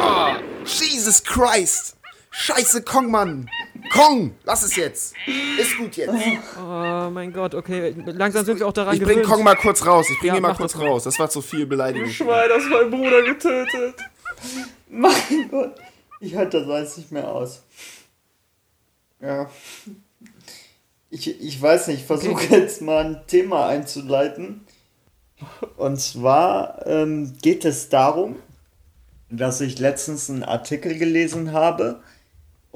Oh, Jesus Christ! Scheiße, Kong, Mann! Kong, lass es jetzt! Ist gut jetzt. Oh mein Gott, okay. Langsam sind wir auch daran Ich bring gewöhnt. Kong mal kurz raus. Ich bring Ja, ihn mal kurz das raus. Das war zu viel Beleidigung. Schwein, das mein Bruder getötet. Mein Gott, ich halte das alles nicht mehr aus. Ja. Ich, ich weiß nicht, ich versuche jetzt mal ein Thema einzuleiten. Und zwar ähm, geht es darum, dass ich letztens einen Artikel gelesen habe.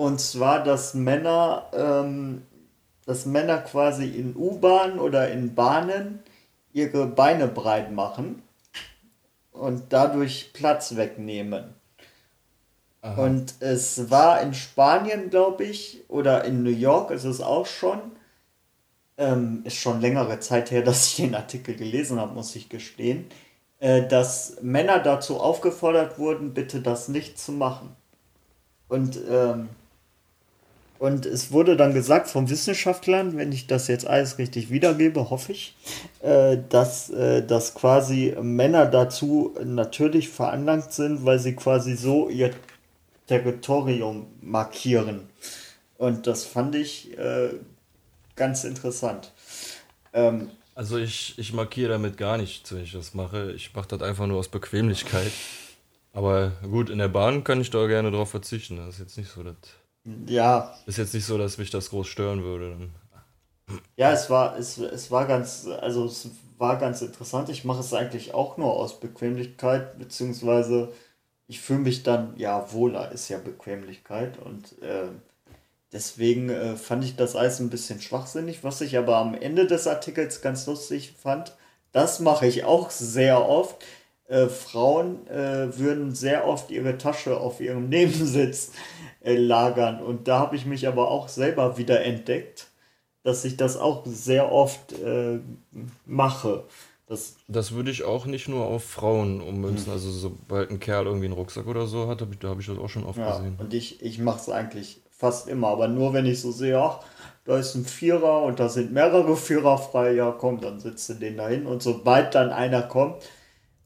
Und zwar, dass Männer, ähm, dass Männer quasi in U-Bahnen oder in Bahnen ihre Beine breit machen und dadurch Platz wegnehmen. Und es war in Spanien, glaube ich, oder in New York ist es auch schon. Ähm, ist schon längere Zeit her, [LAUGHS] dass ich den Artikel gelesen habe, muss ich gestehen. Äh, dass Männer dazu aufgefordert wurden, bitte das nicht zu machen. Und, ähm, und es wurde dann gesagt von Wissenschaftlern, wenn ich das jetzt alles richtig wiedergebe, hoffe ich, äh, dass, äh, dass quasi Männer dazu natürlich veranlangt sind, weil sie quasi so ihr Territorium markieren. Und das fand ich äh, ganz interessant. Ähm, Also ich, ich markiere damit gar nichts, wenn ich das mache. Ich mache das einfach nur aus Bequemlichkeit. Aber gut, in der Bahn kann ich da gerne drauf verzichten. Das ist jetzt nicht so, dass. Ja. Ist jetzt nicht so, dass mich das groß stören würde. Ja, es war, es, es war ganz, also es war ganz interessant. Ich mache es eigentlich auch nur aus Bequemlichkeit, beziehungsweise ich fühle mich dann, ja, wohler ist ja Bequemlichkeit und äh, deswegen äh, fand ich das alles ein bisschen schwachsinnig. Was ich aber am Ende des Artikels ganz lustig fand, das mache ich auch sehr oft. Äh, Frauen äh, würden sehr oft ihre Tasche auf ihrem Nebensitz äh, lagern und da habe ich mich aber auch selber wieder entdeckt dass ich das auch sehr oft äh, mache. Das, Das würde ich auch nicht nur auf Frauen ummünzen. Also sobald ein Kerl irgendwie einen Rucksack oder so hat, hab ich, da habe ich das auch schon oft ja, gesehen. und ich, ich mache es eigentlich fast immer, aber nur wenn ich so sehe, ach, da ist ein Vierer und da sind mehrere Vierer frei, ja komm, dann sitzt du den da hin und sobald dann einer kommt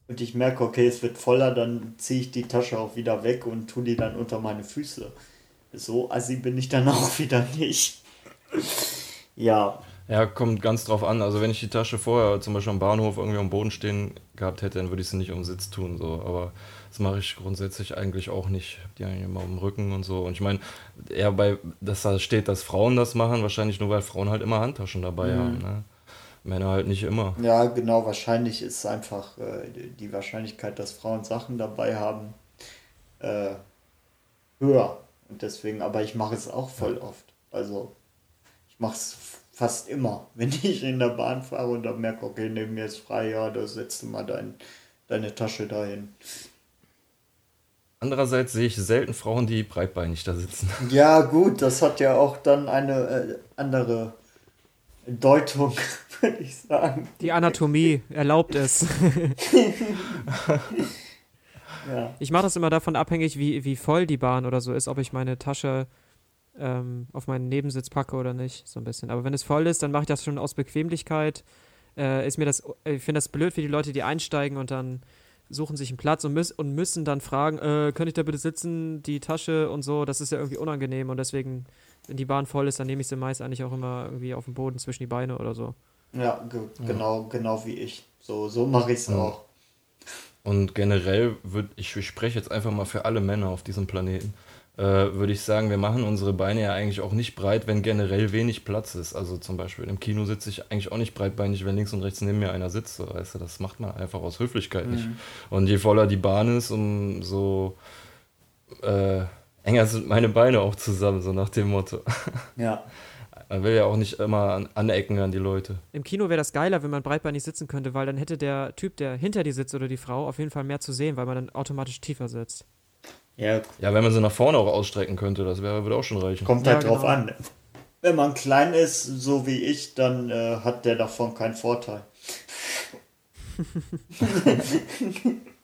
und ich merke, okay, es wird voller, dann ziehe ich die Tasche auch wieder weg und tue die dann unter meine Füße. So assi bin ich dann [LAUGHS] auch wieder nicht. Ja. Ja, kommt ganz drauf an. Also wenn ich die Tasche vorher zum Beispiel am Bahnhof irgendwie am Boden stehen gehabt hätte, dann würde ich sie nicht um den Sitz tun. So. Aber das mache ich grundsätzlich eigentlich auch nicht. Die eigentlich immer um den Rücken und so. Und ich meine, eher bei, dass da steht, dass Frauen das machen, wahrscheinlich nur, weil Frauen halt immer Handtaschen dabei Mhm. haben. Ne? Männer halt nicht immer. Ja, genau, wahrscheinlich ist einfach äh, die Wahrscheinlichkeit, dass Frauen Sachen dabei haben, äh, höher. Und deswegen, aber ich mache es auch voll oft. Also ich mache es fast immer, [LAUGHS] wenn ich in der Bahn fahre und dann merke, okay, neben mir ist frei, ja, da setzt du mal dein, deine Tasche dahin. Andererseits sehe ich selten Frauen, die breitbeinig da sitzen. [LAUGHS] Ja, gut, das hat ja auch dann eine äh, andere Deutung, würde [LAUGHS] ich sagen. Die Anatomie erlaubt es. [LAUGHS] Ja. Ich mache das immer davon abhängig, wie, wie voll die Bahn oder so ist, ob ich meine Tasche ähm, auf meinen Nebensitz packe oder nicht, so ein bisschen. Aber wenn es voll ist, dann mache ich das schon aus Bequemlichkeit. Äh, ist mir das, ich finde das blöd für die Leute, die einsteigen und dann suchen sich einen Platz und, müß, und müssen dann fragen, äh, kann ich da bitte sitzen, die Tasche und so. Das ist ja irgendwie unangenehm und deswegen, wenn die Bahn voll ist, dann nehme ich sie meist eigentlich auch immer irgendwie auf dem Boden zwischen die Beine oder so. Ja, ge genau, genau wie ich. So, so mache ich es Ja. auch. Und generell würde ich, ich spreche jetzt einfach mal für alle Männer auf diesem Planeten, äh, würde ich sagen, wir machen unsere Beine ja eigentlich auch nicht breit, wenn generell wenig Platz ist. Also zum Beispiel im Kino sitze ich eigentlich auch nicht breitbeinig, wenn links und rechts neben mir einer sitzt. So, weißt du, das macht man einfach aus Höflichkeit nicht. Mhm. Und je voller die Bahn ist, umso äh, enger sind meine Beine auch zusammen, so nach dem Motto. Ja. [LAUGHS] Man will ja auch nicht immer an, anecken an die Leute. Im Kino wäre das geiler, wenn man breitbeinig sitzen könnte, weil dann hätte der Typ, der hinter dir sitzt oder die Frau, auf jeden Fall mehr zu sehen, weil man dann automatisch tiefer sitzt. Ja, Ja, wenn man sie nach vorne auch ausstrecken könnte, das wäre, würde auch schon reichen. kommt halt drauf an. Wenn man klein ist, so wie ich, dann äh, hat der davon keinen Vorteil. [LAUGHS] [LAUGHS]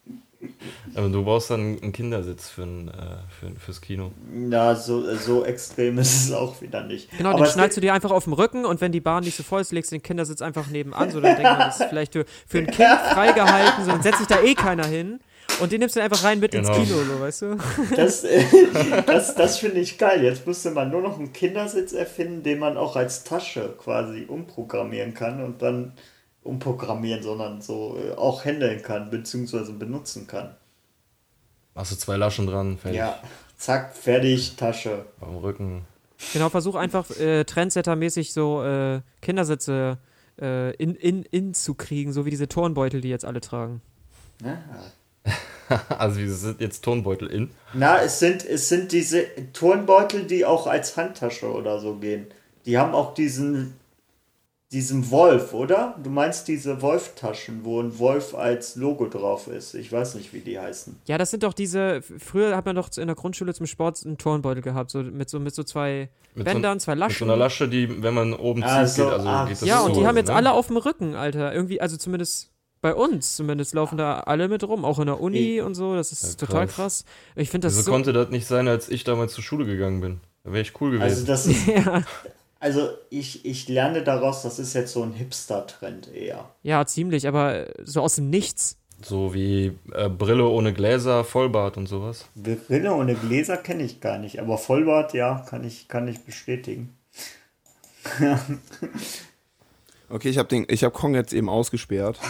Aber du brauchst dann einen Kindersitz für ein, äh, für, fürs Kino. Ja, so, so extrem ist es auch wieder nicht. Genau, Aber den es schnallst du dir einfach auf den Rücken und wenn die Bahn nicht so voll ist, legst du den Kindersitz einfach nebenan, so dann denkt man, das ist vielleicht für, für ein Kind [LAUGHS] freigehalten, so dann setzt sich da eh keiner hin und den nimmst du einfach rein mit Genau. ins Kino, so, weißt du? [LAUGHS] Das, äh, das, das finde ich geil. Jetzt müsste man nur noch einen Kindersitz erfinden, den man auch als Tasche quasi umprogrammieren kann und dann umprogrammieren, sondern so äh, auch handeln kann, beziehungsweise benutzen kann. Machst du zwei Laschen dran, fertig. Ja, zack, fertig, Tasche. Am Rücken. Genau, versuch einfach äh, Trendsetter-mäßig so äh, Kindersitze äh, in, in, in zu kriegen, so wie diese Turnbeutel, die jetzt alle tragen. Ja. [LAUGHS] also, wie sind jetzt Tonbeutel in? Na, es sind, es sind diese Turnbeutel, die auch als Handtasche oder so gehen. Die haben auch diesen, diesen Wolf, oder? Du meinst diese Wolf-Taschen, wo ein Wolf als Logo drauf ist. Ich weiß nicht, wie die heißen. Ja, das sind doch diese. Früher hat man doch in der Grundschule zum Sport einen Turnbeutel gehabt, so mit so, mit so zwei Mit Bändern, so, zwei Mit Laschen. so einer Lasche, die, wenn man oben Ah, zieht, so, geht, also ah, geht das ja, so, und die haben jetzt ne? alle auf dem Rücken, Alter. Irgendwie, also zumindest bei uns, zumindest laufen da alle mit rum, auch in der Uni und so. Das ist Ja, total krass. krass. Ich finde das Wieso so. konnte das nicht sein, als ich damals zur Schule gegangen bin? Da wäre ich cool gewesen. Also das ist, [LAUGHS] ja. Also ich, ich lerne daraus, das ist jetzt so ein Hipster-Trend eher. ja, ziemlich, aber so aus dem Nichts. So wie äh, Brille ohne Gläser, Vollbart und sowas. Brille ohne Gläser kenne ich gar nicht, aber Vollbart, ja, kann ich, kann ich bestätigen. [LAUGHS] Okay, ich habe hab Kong jetzt eben ausgesperrt.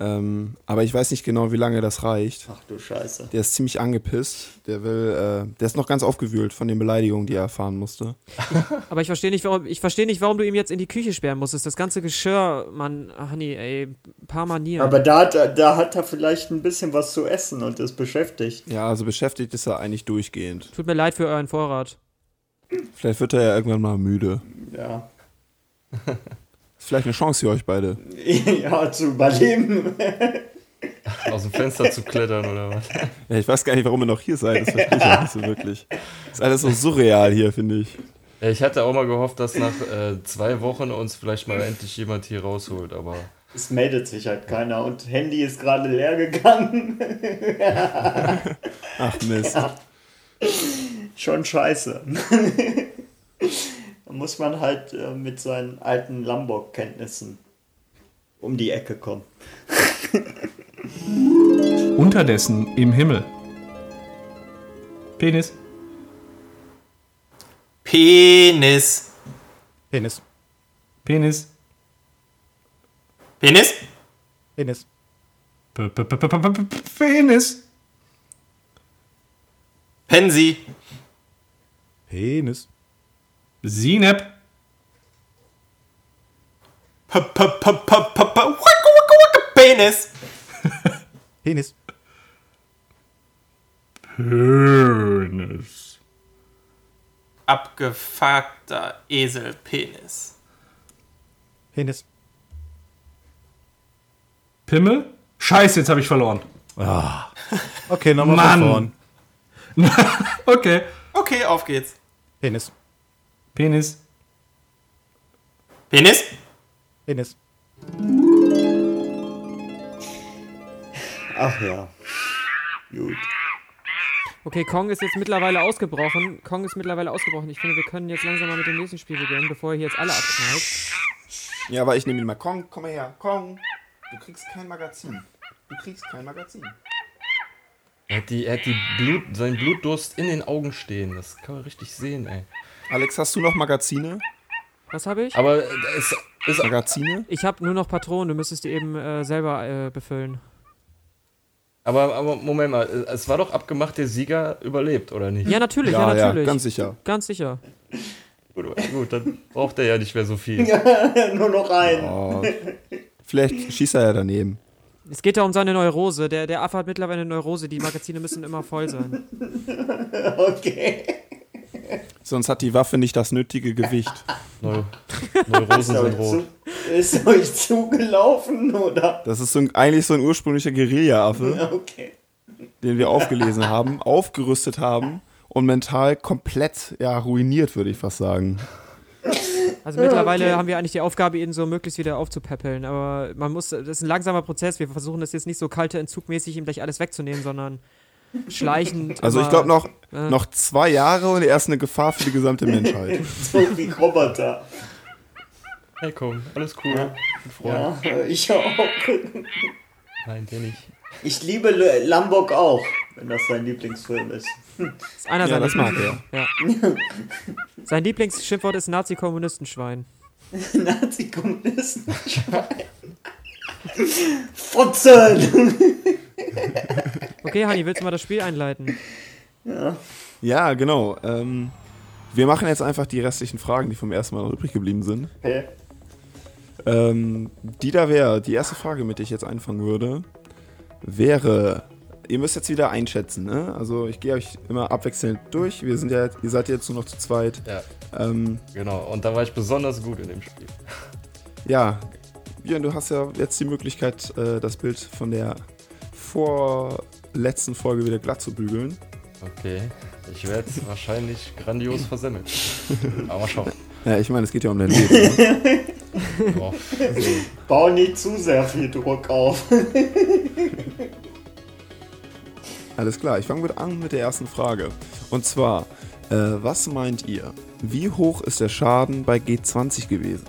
Ähm, aber ich weiß nicht genau, wie lange das reicht. Ach du Scheiße. Der ist ziemlich angepisst. Der will, äh, der ist noch ganz aufgewühlt von den Beleidigungen, die er erfahren musste. [LAUGHS] Aber ich verstehe nicht, warum, ich verstehe nicht, warum du ihm jetzt in die Küche sperren musstest. Das ganze Geschirr, Mann, Honey, ey, ein paar Manieren. Aber da hat, er- da hat er vielleicht ein bisschen was zu essen und ist beschäftigt. Ja, also beschäftigt ist er eigentlich durchgehend. Tut mir leid für euren Vorrat. Vielleicht wird er ja irgendwann mal müde. Ja. [LAUGHS] Vielleicht eine Chance für euch beide. [LAUGHS] ja, zu überleben. Aus dem Fenster zu klettern oder was? Ja, ich weiß gar nicht, warum ihr noch hier seid. Das verstehe ich auch nicht so wirklich. Ist alles so surreal hier, finde ich. Ja, ich hatte auch mal gehofft, dass nach äh, zwei Wochen uns vielleicht mal endlich jemand hier rausholt, aber Es meldet sich halt keiner und Handy ist gerade leer gegangen. Ach Mist. Ja. Schon scheiße. Muss man halt äh, mit seinen alten Lombok-Kenntnissen um die Ecke kommen. [LAUGHS] Unterdessen im Himmel. Penis. Penis. Penis. Penis. Penis? Penis. P- p- p- Penis. Pensi. Penis. Sinep. Penis. [LAUGHS] Penis. Penis. Abgefuckter Eselpenis. Penis. Pimmel? Scheiße, jetzt habe ich verloren. Ah. Okay, nochmal von vorn. [LAUGHS] okay. Okay, auf geht's. Penis. Penis. Penis? Penis. Ach ja. Gut. Okay, Kong ist jetzt mittlerweile ausgebrochen. Kong ist mittlerweile ausgebrochen. Ich finde, wir können jetzt langsam mal mit dem nächsten Spiel beginnen, bevor ihr hier jetzt alle abknallt. Ja, aber ich nehme ihn mal. Kong, komm mal her. Kong, du kriegst kein Magazin. Du kriegst kein Magazin. Er hat, die, er hat die Blut, seinen Blutdurst in den Augen stehen. Das kann man richtig sehen, ey. Alex, hast du noch Magazine? Was habe ich? Aber äh, es ist. Magazine? Ich habe nur noch Patronen, du müsstest die eben äh, selber äh, befüllen. Aber, aber Moment mal, äh, es war doch abgemacht, der Sieger überlebt, oder nicht? Ja, natürlich, ja, Ja, ja, natürlich. ganz sicher. Ganz sicher. [LAUGHS] Gut, gut, dann braucht er ja nicht mehr so viel. [LAUGHS] Nur noch einen. Oh. Vielleicht schießt er ja daneben. Es geht ja um seine Neurose. Der, der Affe hat mittlerweile eine Neurose. Die Magazine müssen immer voll sein. [LAUGHS] Okay. Sonst hat die Waffe nicht das nötige Gewicht. [LAUGHS] Neu Ist euch, zu, ist euch zugelaufen, oder? Das ist so ein, eigentlich so ein ursprünglicher Guerilla-Affe, [LAUGHS] Okay. den wir aufgelesen haben, aufgerüstet haben und mental komplett ja, ruiniert, würde ich fast sagen. Also mittlerweile Okay. haben wir eigentlich die Aufgabe, ihn so möglichst wieder aufzupäppeln. Aber man muss, das ist ein langsamer Prozess. Wir versuchen das jetzt nicht so kalte Entzugmäßig ihm gleich alles wegzunehmen, sondern schleichend. Also ich glaube noch, äh, noch zwei Jahre und er ist eine Gefahr für die gesamte Menschheit. [LAUGHS] So wie Roboter. Hey, komm, alles cool. Ja, Freund. ich auch. Nein, der nicht. Ich liebe L- Lombok auch, wenn das sein Lieblingsfilm ist. ist einer Ja, seiner das mag Lieblings- Ja. Sein Lieblingsschimpfwort ist Nazi-Kommunistenschwein. [LAUGHS] Nazi-Kommunisten. Fotzen! [LAUGHS] Okay, Hani, willst du mal das Spiel einleiten? Ja. Ja, genau. Ähm, wir machen jetzt einfach die restlichen Fragen, die vom ersten Mal noch übrig geblieben sind. Okay. Ähm, die da wäre, die erste Frage, mit der ich jetzt einfangen würde, wäre, ihr müsst jetzt wieder einschätzen, ne? Also ich gehe euch immer abwechselnd durch. Wir sind ja, ihr seid jetzt nur noch zu zweit. Ja. Ähm, Genau, und da war ich besonders gut in dem Spiel. ja, Björn, du hast ja jetzt die Möglichkeit, äh, das Bild von der vorletzten Folge wieder glatt zu bügeln. Okay, ich werde es wahrscheinlich grandios versemmeln. [LAUGHS] Aber mal schauen. Ja, ich meine, es geht ja um dein Leben. ne? Ja. [LAUGHS] Bau nicht zu sehr viel Druck auf. [LAUGHS] Alles klar, ich fange mit an mit der ersten Frage. Und zwar, äh, was meint ihr? Wie hoch ist der Schaden bei G20 gewesen?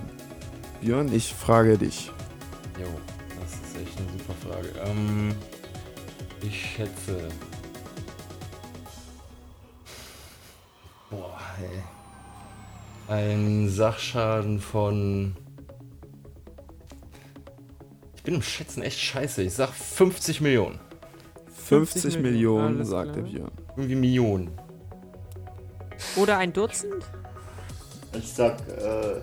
Björn, ich frage dich. Jo, das ist echt eine super Frage. Ähm, ich schätze. Boah, ey. Ein Sachschaden von. Ich bin im Schätzen echt scheiße. Ich sag 50 Millionen. 50, 50 Millionen, Millionen, sagt der klar. Björn. Irgendwie Millionen. Oder ein Dutzend? Ich sag äh,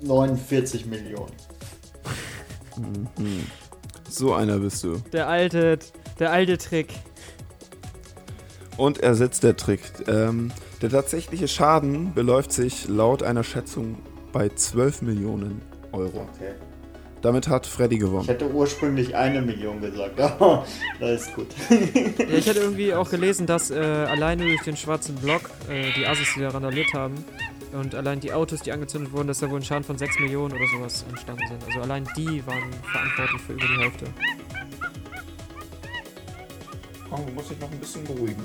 49 Millionen. Mhm. So einer bist du. Der alte, der alte Trick. Und er setzt der Trick. Ähm, der tatsächliche Schaden beläuft sich laut einer Schätzung bei 12 Millionen Euro. Okay. Damit hat Freddy Ich gewonnen. hätte ursprünglich eine Million gesagt, [LAUGHS] aber das ist gut. [LAUGHS] Ja, ich hatte irgendwie auch gelesen, dass äh, alleine durch den schwarzen Block äh, die Assis, die da randaliert haben, und allein die Autos, die angezündet wurden, dass da wohl ein Schaden von 6 Millionen oder sowas entstanden sind. Also allein die waren verantwortlich für über die Hälfte. Komm, du musst dich noch ein bisschen beruhigen.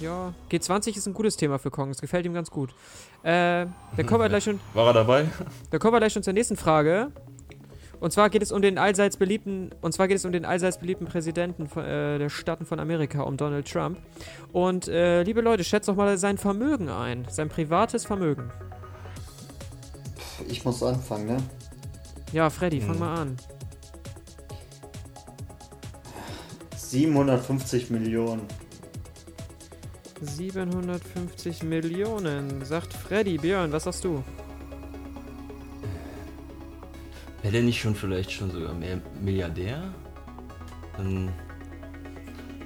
Ja, G20 ist ein gutes Thema für Kong, es gefällt ihm ganz gut. Äh, dann kommen wir [LAUGHS] gleich schon. War er dabei? Dann kommen wir gleich schon zur nächsten Frage. Und zwar geht es um den allseits beliebten, und zwar geht es um den allseits beliebten Präsidenten von, äh, der Staaten von Amerika, um Donald Trump. Und äh, liebe Leute, schätzt doch mal sein Vermögen ein, sein privates Vermögen. Ich muss anfangen, ne? Ja, Freddy, fang Hm. mal an. 750 Millionen. 750 Millionen, sagt Freddy. Björn, was sagst du? Wäre der nicht schon vielleicht schon sogar mehr Milliardär? Dann,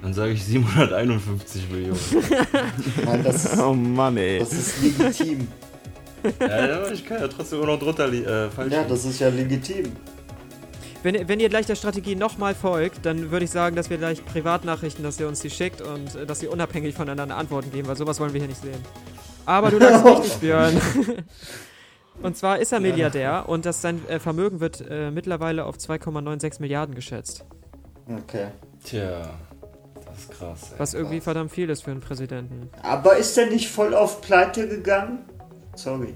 dann sage ich 751 Millionen. [LAUGHS] Nein, das ist, Oh Mann, ey. das ist legitim. Ja, ja, ich kann ja trotzdem immer noch drunter äh, falsch Ja, das ist ja legitim. Wenn, ihr- wenn ihr gleich der Strategie nochmal folgt, dann würde ich sagen, dass wir gleich Privatnachrichten, dass ihr uns die schickt und äh, dass ihr unabhängig voneinander Antworten geben, weil sowas wollen wir hier nicht sehen. Aber du lagst [LAUGHS] richtig, Björn. [LAUGHS] Und zwar ist er Milliardär und dass sein äh, Vermögen wird äh, mittlerweile auf 2,96 Milliarden geschätzt. Okay. Tja, das ist krass. Ey. Was irgendwie verdammt viel ist für einen Präsidenten. Aber ist der nicht voll auf Pleite gegangen? Sorry.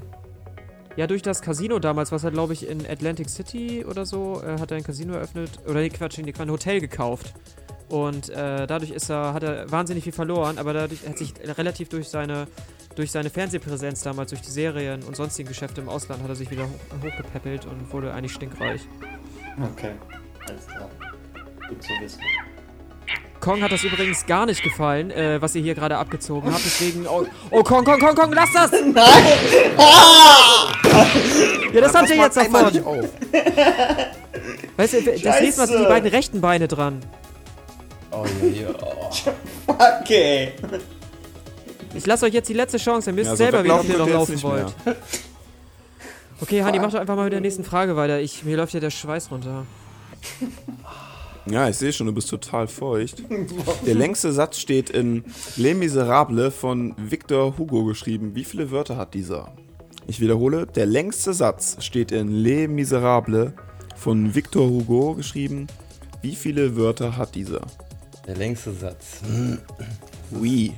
Ja, durch das Casino damals, was er, glaube ich, in Atlantic City oder so, äh, hat er ein Casino eröffnet. Oder nee, Quatsch, nee, ein Hotel gekauft. Und äh, dadurch ist er, hat er wahnsinnig viel verloren, aber dadurch hat sich relativ durch seine, durch seine Fernsehpräsenz damals, durch die Serien und sonstigen Geschäfte im Ausland, hat er sich wieder hoch, hochgepäppelt und wurde eigentlich stinkreich. Okay. Alles klar. Gut zu wissen. Kong hat das übrigens gar nicht gefallen, äh, was ihr hier gerade abgezogen habt. Deswegen. Oh, oh, Kong, Kong, Kong, Kong, lass das! [LAUGHS] Nein! Ja, das habt ihr jetzt davon. Weißt du, das nächste Mal sind die Scheiße. beiden rechten Beine dran. Oh, ja. Oh. [LAUGHS] Okay. Ich lasse euch jetzt die letzte Chance, ihr müsst Ja, selber ob weglaufen ihr noch laufen wollt. Okay, Hani, mach doch einfach mal mit der nächsten Frage weiter. Ich, mir läuft ja der Schweiß runter. Ja, ich sehe schon, du bist total feucht. Der längste Satz steht in Les Miserables von Victor Hugo geschrieben. Wie viele Wörter hat dieser? Ich wiederhole, der längste Satz steht in Les Miserables von Victor Hugo geschrieben. Wie viele Wörter hat dieser? Der längste Satz. Oui.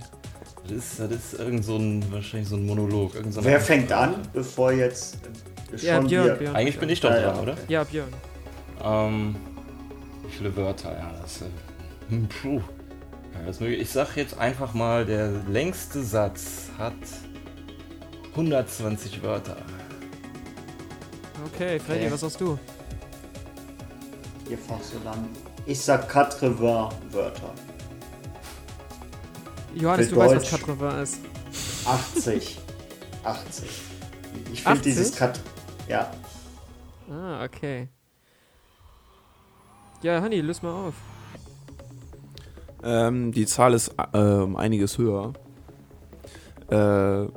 Das ist, das ist irgend so ein, wahrscheinlich so ein Monolog. So Wer fängt an, bevor jetzt Ja, schon Björn, wir- Björn. Eigentlich bin ich doch Ja, dran, ja, oder? Ja, Björn. Ähm, wie viele Wörter? Ja, das. Äh, hm, puh. Ja, ich sag jetzt einfach mal, der längste Satz hat 120 Wörter. Okay, Freddy, Okay. was sagst du? Ihr fahrt so lang. Ich sag 80 Wörter. Johannes, du weißt, Deutsch. was Katrova ist. 80. 80. Ich 80? finde dieses Kat. Ja. Ah, okay. Ja, Hani, löst mal auf. Ähm, die Zahl ist äh, um einiges höher. Äh,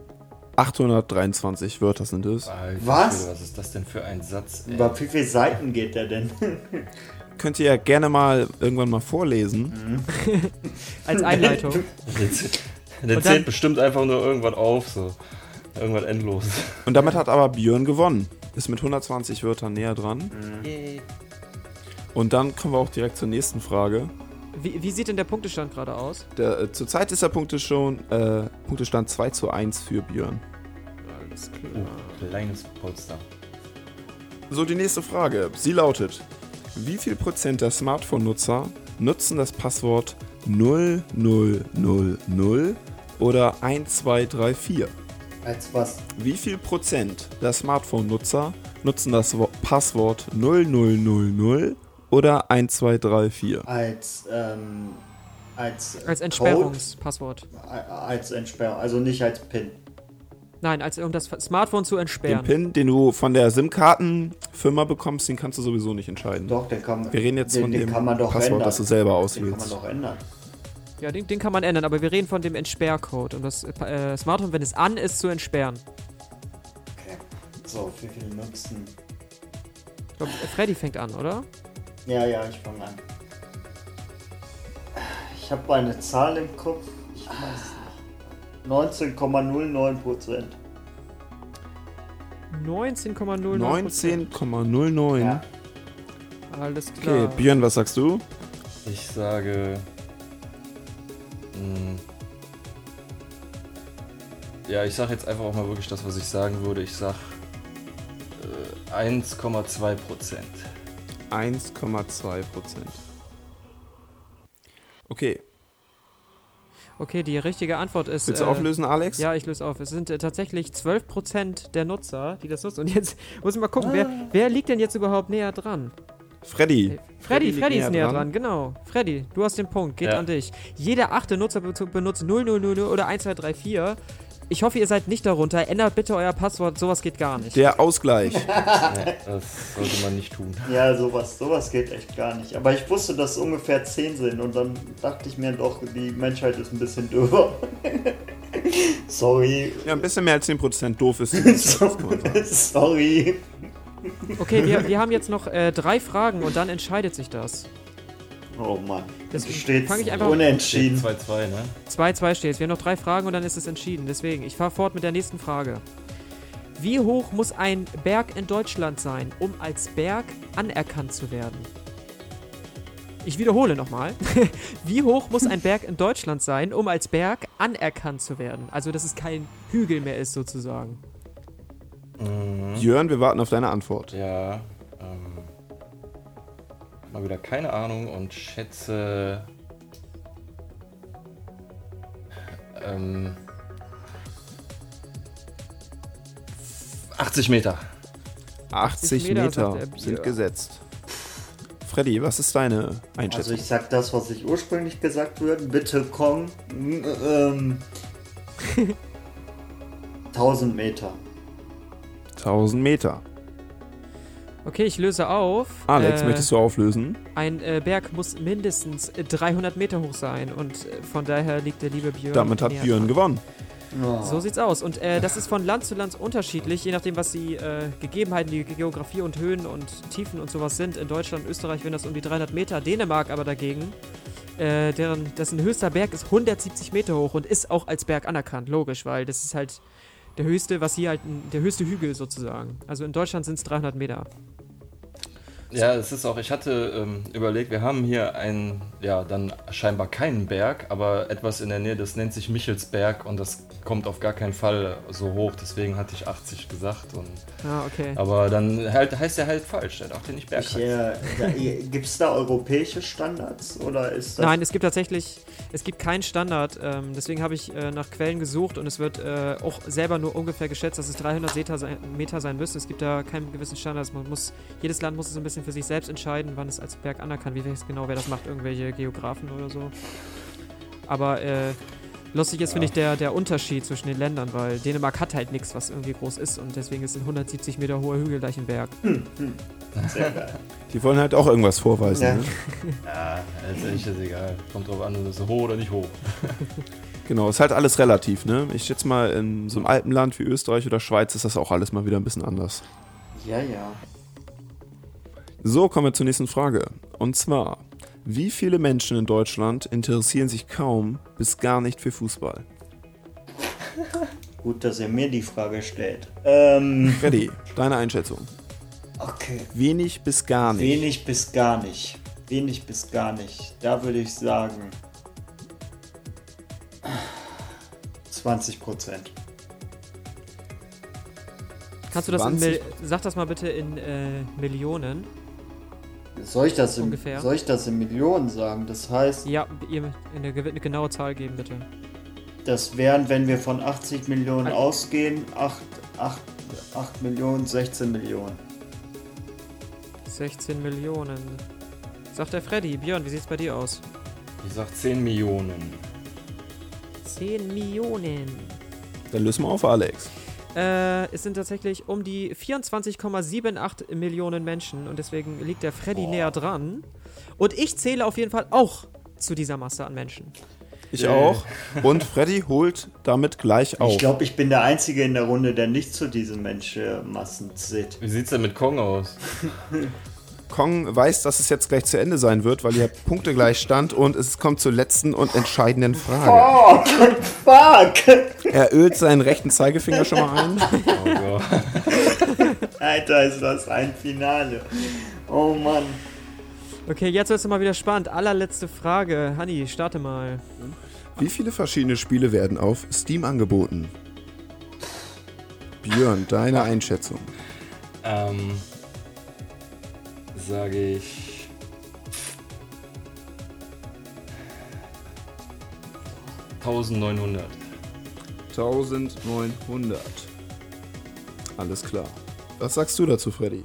823 Wörter sind es. Alter Was? Was ist das denn für ein Satz? ey? Über wie viele Seiten geht der denn? [LAUGHS] Könnt ihr ja gerne mal irgendwann mal vorlesen. [LAUGHS] Als Einleitung. Der zählt, bestimmt einfach nur irgendwas auf, so. Irgendwas endlos. Und damit hat aber Björn gewonnen. Ist mit 120 Wörtern näher dran. Und dann kommen wir auch direkt zur nächsten Frage. Wie, wie sieht denn der Punktestand gerade aus? Der, äh, zurzeit ist der Punkte schon, äh, Punktestand 2 zu 1 für Björn. Alles Oh, kleines Polster. So, die nächste Frage. Sie lautet: Wie viel Prozent der Smartphone-Nutzer nutzen das Passwort 0000 oder 1234? Als was? Wie viel Prozent der Smartphone-Nutzer nutzen das Wo Passwort 0000 oder 1234? Als, ähm, als, Als? Entsperrungspasswort. Als Entsperrung, also nicht als PIN. Nein, als um das Smartphone zu Den entsperren. PIN, den du von der SIM-Kartenfirma bekommst, den kannst du sowieso nicht entscheiden. Doch, den kann man. Wir reden jetzt den, von den dem kann man doch Passwort, ändern. das du selber Den kann auswählst. man doch ändern. Ja, den, den kann man ändern, aber wir reden von dem Entsperrcode. Um das äh, Smartphone, wenn es an ist, zu entsperren. Okay. So, wie viel nutzen? Ich glaub, äh, Freddy fängt an, oder? Ja, ja, ich fange an. Ich habe eine Zahl im Kopf. Ich weiß nicht. 19,09 Prozent. 19,09. 19,09. Ja. Alles klar. Okay, Björn, was sagst du? Ich sage. Mh, ja, ich sage jetzt einfach auch mal wirklich das, was ich sagen würde. Ich sag äh, 1,2 Prozent. 1,2 Prozent. Okay, Okay, die richtige Antwort ist. Willst du auflösen, Alex? Ja, ich löse auf. Es sind äh, tatsächlich 12% der Nutzer, die das nutzen. Und jetzt [LAUGHS] muss ich mal gucken, wer, wer liegt denn jetzt überhaupt näher dran? Freddy. Freddy, liegt Freddy ist näher dran. genau. Freddy, du hast den Punkt, geht Ja. an dich. Jeder achte Nutzer be- benutzt 0000 oder 1234. Ich hoffe, ihr seid nicht darunter. Ändert bitte euer Passwort, sowas geht gar nicht. Der Ausgleich. [LAUGHS] Das sollte man nicht tun. Ja, sowas, sowas geht echt gar nicht. Aber ich wusste, dass es ungefähr 10 sind und dann dachte ich mir doch, die Menschheit ist ein bisschen dürr. [LAUGHS] Sorry. Ja, ein bisschen mehr als 10% doof ist. [LAUGHS] Sorry. Okay, wir, wir haben jetzt noch äh, drei Fragen und dann entscheidet sich das. Oh Mann. Deswegen ich einfach unentschieden. 2-2, ne? 2-2 steht Wir haben noch drei Fragen und dann ist es entschieden. Deswegen, ich fahre fort mit der nächsten Frage. Wie hoch muss ein Berg in Deutschland sein, um als Berg anerkannt zu werden? Ich wiederhole nochmal. [LAUGHS] Wie hoch muss ein Berg in Deutschland sein, um als Berg anerkannt zu werden? Also, dass es kein Hügel mehr ist, sozusagen. Jörn, wir warten auf deine Antwort. Ja. Mal wieder keine Ahnung und schätze. Ähm, 80 Meter. 80 Meter, Meter, sind gesetzt. Freddy, was ist deine Also Einschätzung? ich sag das, was ich ursprünglich gesagt würde. Bitte Kong. mm, Ähm, [LAUGHS] 1000 Meter. 1000 Meter. Okay, ich löse auf. Alex, Äh, möchtest du auflösen? Ein äh, Berg muss mindestens äh, 300 Meter hoch sein und äh, von daher liegt der liebe Björn. Damit hat Björn dran. gewonnen. So sieht's aus. Und äh, das ist von Land zu Land unterschiedlich, je nachdem, was die äh, Gegebenheiten, die Geografie und Höhen und Tiefen und sowas sind. In Deutschland, Österreich wären das um die 300 Meter. Dänemark aber dagegen, äh, deren, dessen höchster Berg ist 170 Meter hoch und ist auch als Berg anerkannt, logisch, weil das ist halt der höchste, was hier halt, der höchste Hügel sozusagen. Also in Deutschland sind es 300 Meter. Ja, es ist auch, ich hatte ähm, überlegt, wir haben hier einen, ja, dann scheinbar keinen Berg, aber etwas in der Nähe, das nennt sich Michelsberg und das kommt auf gar keinen Fall so hoch, deswegen hatte ich 80 gesagt. Und, Ah, okay. Aber dann halt, heißt er halt falsch, der darf den nicht Berg äh, Gibt es da europäische Standards oder ist das. Nein, es gibt tatsächlich, es gibt keinen Standard. Ähm, deswegen habe ich äh, nach Quellen gesucht und es wird äh, auch selber nur ungefähr geschätzt, dass es 300 Meter sein, Meter sein müssen. Es gibt da keinen gewissen Standard. Man muss, jedes Land muss es ein bisschen für sich selbst entscheiden, wann es als Berg anerkannt. Wie weiß genau, wer das macht, irgendwelche Geografen oder so. Aber äh, lustig ist, finde ich, der, der Unterschied zwischen den Ländern, weil Dänemark hat halt nichts, was irgendwie groß ist und deswegen ist ein 170 Meter hoher Hügel gleich ein Berg. Sehr geil. Die wollen halt auch irgendwas vorweisen. Ja. Ne? Ja, letztendlich ist egal. Kommt drauf an, ist es hoch oder nicht hoch. [LAUGHS] Genau, ist halt alles relativ. Ne? Ich schätze mal, in so einem Alpenland wie Österreich oder Schweiz ist das auch alles mal wieder ein bisschen anders. Ja, ja. So, kommen wir zur nächsten Frage. Und zwar, wie viele Menschen in Deutschland interessieren sich kaum bis gar nicht für Fußball? Gut, dass ihr mir die Frage stellt. Ähm, Freddy, deine Einschätzung. okay. Wenig bis gar nicht. Wenig bis gar nicht. Wenig bis gar nicht. Da würde ich sagen 20 Prozent. Kannst du das in 20? Mil Sag das mal bitte in äh, Millionen. Soll ich, das in, soll ich das in Millionen sagen? Das heißt, Ja, ihr eine, genaue Zahl geben, bitte. das wären, wenn wir von 80 Millionen ausgehen, 8, 8, 8 Millionen, 16 Millionen. 16 Millionen. Sagt der Freddy. Björn, wie sieht's bei dir aus? Ich sag 10 Millionen. 10 Millionen. Dann lösen wir auf, Alex. Äh, es sind tatsächlich um die 24,78 Millionen Menschen und deswegen liegt der Freddy näher dran. Und ich zähle auf jeden Fall auch zu dieser Masse an Menschen. Ich auch. Und Freddy holt damit gleich auf. Ich glaube, ich bin der Einzige in der Runde, der nicht zu diesen Menschenmassen zählt. Wie sieht's denn mit Kong aus? [LAUGHS] Kong weiß, dass es jetzt gleich zu Ende sein wird, weil ihr Punkte gleich stand und es kommt zur letzten und entscheidenden Frage. Fuck! Fuck! Er ölt seinen rechten Zeigefinger schon mal ein. Oh [LAUGHS] Gott. Alter, ist das ein Finale. Oh Mann. Okay, jetzt wird es mal wieder spannend. Allerletzte Frage. Hanni, starte mal. Wie viele verschiedene Spiele werden auf Steam angeboten? Björn, deine Einschätzung. Ähm, sage ich. Tausendneunhundert. 1900. Alles klar. Was sagst du dazu, Freddy?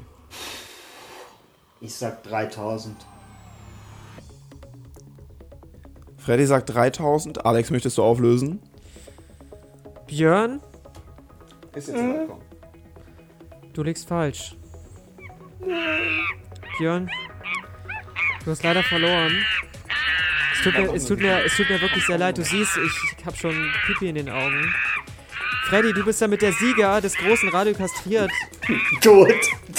Ich sag 3000. Freddy sagt 3000. Alex, möchtest du auflösen? Björn, Ist jetzt komm. du liegst falsch. Björn, du hast leider verloren. Es tut, mir, es, tut mir, es tut mir wirklich sehr leid. Du siehst, ich habe schon Pipi in den Augen. Freddy, du bist ja mit der Sieger des großen Radio kastriert. [LAUGHS] Tot,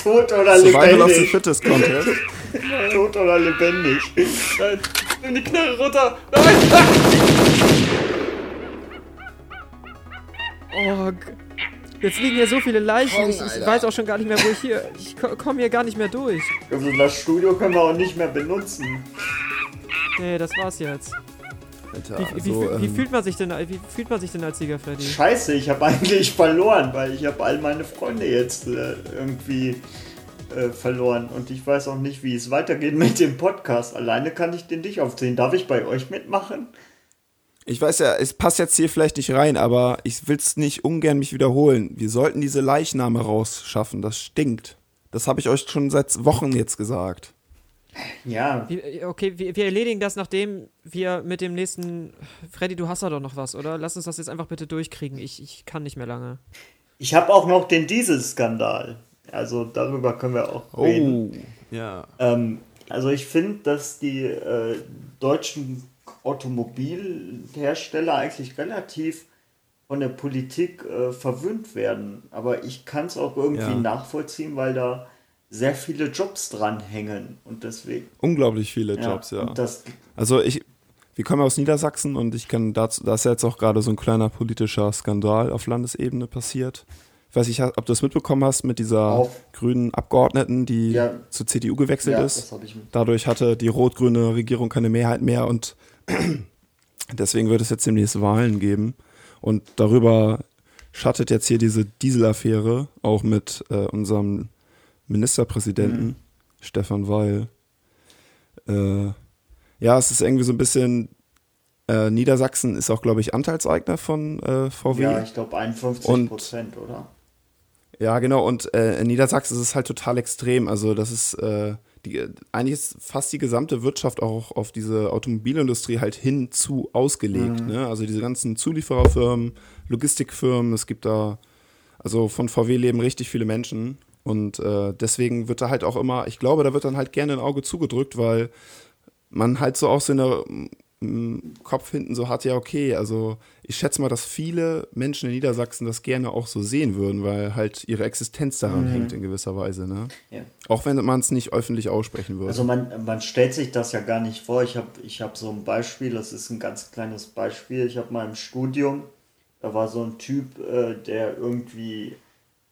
tot oder Survival of the lebendig. Fittest Contest. [LAUGHS] tot oder lebendig. Nein, nimm die Knarre runter. Nein. Oh, g- jetzt liegen hier so viele Leichen. Ich, ich weiß auch schon gar nicht mehr, wo ich hier. Ich komme hier gar nicht mehr durch. Also das Studio können wir auch nicht mehr benutzen. Nee, das war's jetzt. Alter, Wie, wie, also, wie, ähm, fühlt man sich denn, wie fühlt man sich denn als Sieger, Freddy? Scheiße, ich habe [LAUGHS] eigentlich verloren, weil ich habe all meine Freunde jetzt äh, irgendwie äh, verloren und ich weiß auch nicht, wie es weitergeht mit dem Podcast. Alleine kann ich den nicht aufziehen. Darf ich bei euch mitmachen? Ich weiß ja, es passt jetzt hier vielleicht nicht rein, aber ich will es nicht ungern mich wiederholen. Wir sollten diese Leichname rausschaffen. Das stinkt. Das habe ich euch schon seit Wochen jetzt gesagt. Ja. Wie, okay, wir, wir erledigen das, nachdem wir mit dem nächsten. Freddy, du hast da doch noch was, oder? Lass uns das jetzt einfach bitte durchkriegen. Ich, ich kann nicht mehr lange. Ich habe auch noch den Dieselskandal. Also darüber können wir auch reden. ja. Ähm, also ich finde, dass die äh, deutschen Automobilhersteller eigentlich relativ von der Politik äh, verwöhnt werden. Aber ich kann es auch irgendwie Ja. nachvollziehen, weil da sehr viele Jobs dranhängen und deswegen. Unglaublich viele Ja, Jobs, ja. also ich, wir kommen aus Niedersachsen und ich kann dazu, da ist ja jetzt auch gerade so ein kleiner politischer Skandal auf Landesebene passiert. Ich weiß nicht, ob du das mitbekommen hast mit dieser Auf- grünen Abgeordneten, die Ja. zur CDU gewechselt ist. Dadurch hatte die rot-grüne Regierung keine Mehrheit mehr und [CLEARS THROAT] deswegen wird es jetzt demnächst Wahlen geben. Und darüber schattet jetzt hier diese Dieselaffäre auch mit äh, unserem Ministerpräsidenten Mhm. Stefan Weil. Äh, ja, es ist irgendwie so ein bisschen. Äh, Niedersachsen ist auch, glaube ich, Anteilseigner von äh, VW. Ja, ich glaube 51 Und- Prozent, oder? Ja, genau. Und äh, in Niedersachsen ist es halt total extrem. Also das ist äh, die, eigentlich ist fast die gesamte Wirtschaft auch auf diese Automobilindustrie halt hinzu ausgelegt. Mhm. Ne? Also diese ganzen Zuliefererfirmen, Logistikfirmen. Es gibt da also von VW leben richtig viele Menschen und äh, deswegen wird da halt auch immer. Ich glaube, da wird dann halt gerne ein Auge zugedrückt, weil man halt so auch so eine im Kopf hinten so hat, ja, okay, also ich schätze mal, dass viele Menschen in Niedersachsen das gerne auch so sehen würden, weil halt ihre Existenz daran Mhm. hängt in gewisser Weise, ne? Ja. Auch wenn man es nicht öffentlich aussprechen würde. Also man, man stellt sich das ja gar nicht vor. Ich habe ich hab so ein Beispiel, das ist ein ganz kleines Beispiel. Ich habe mal im Studium, da war so ein Typ, äh, der irgendwie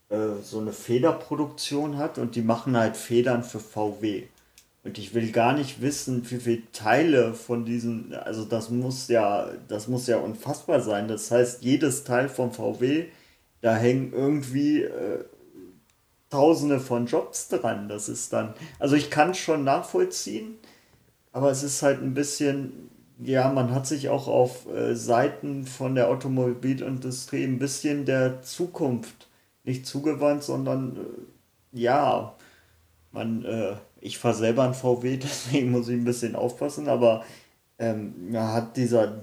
äh, so eine Federproduktion hat und die machen halt Federn für VW. Und ich will gar nicht wissen, wie viele Teile von diesen, also das muss ja, das muss ja unfassbar sein. Das heißt, jedes Teil vom VW, da hängen irgendwie äh, Tausende von Jobs dran. Das ist dann, also ich kann es schon nachvollziehen, aber es ist halt ein bisschen, ja, man hat sich auch auf äh, Seiten von der Automobilindustrie ein bisschen der Zukunft nicht zugewandt, sondern äh, ja, man, äh, ich fahre selber ein VW, [LAUGHS] deswegen muss ich ein bisschen aufpassen, aber ähm, ja, hat dieser